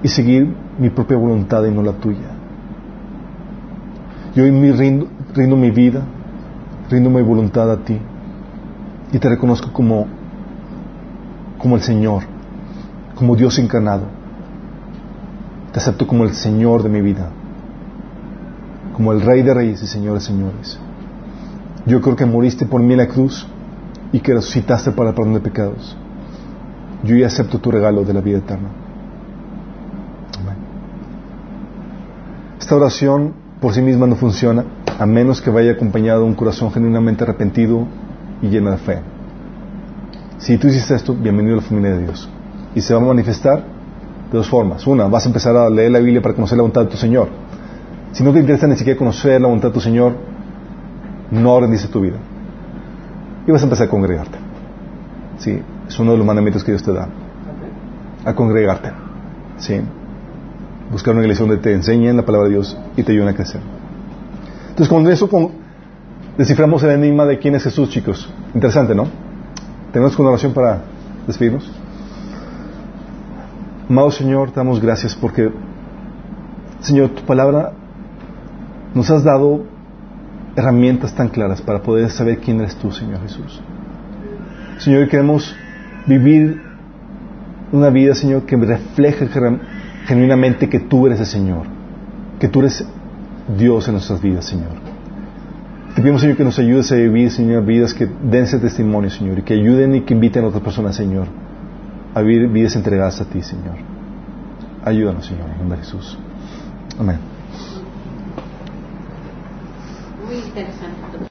y seguir mi propia voluntad y no la tuya. Y hoy me rindo, rindo mi vida, rindo mi voluntad a ti y te reconozco como, como el Señor, como Dios encarnado. Te acepto como el Señor de mi vida, como el Rey de Reyes y Señor de Señores. Yo creo que moriste por mí en la cruz y que resucitaste para el perdón de pecados. Yo ya acepto tu regalo de la vida eterna. Esta oración por sí misma no funciona a menos que vaya acompañado de un corazón genuinamente arrepentido y lleno de fe. Si tú hiciste esto, bienvenido a la familia de Dios. Y se va a manifestar de dos formas. Una, vas a empezar a leer la Biblia para conocer la voluntad de tu Señor. Si no te interesa ni siquiera conocer la voluntad de tu Señor, no rendice tu vida. Y vas a empezar a congregarte. Sí, es uno de los mandamientos que Dios te da. A congregarte. Sí. Buscar una iglesia donde te enseñen la palabra de Dios y te ayuden a crecer. Entonces, con eso desciframos el enigma de quién es Jesús, chicos. Interesante, ¿no? ¿Tenemos una oración para despedirnos? Amado Señor, te damos gracias porque, Señor, tu palabra nos has dado herramientas tan claras para poder saber quién eres tú, Señor Jesús. Señor, queremos vivir una vida, Señor, que refleje genu- genuinamente que tú eres el Señor, que tú eres Dios en nuestras vidas, Señor. Te pedimos, Señor, que nos ayudes a vivir, Señor, vidas que den ese testimonio, Señor, y que ayuden y que inviten a otras personas, Señor, a vivir vidas entregadas a ti, Señor. Ayúdanos, Señor, en nombre de Jesús. Amén. Muy interesante.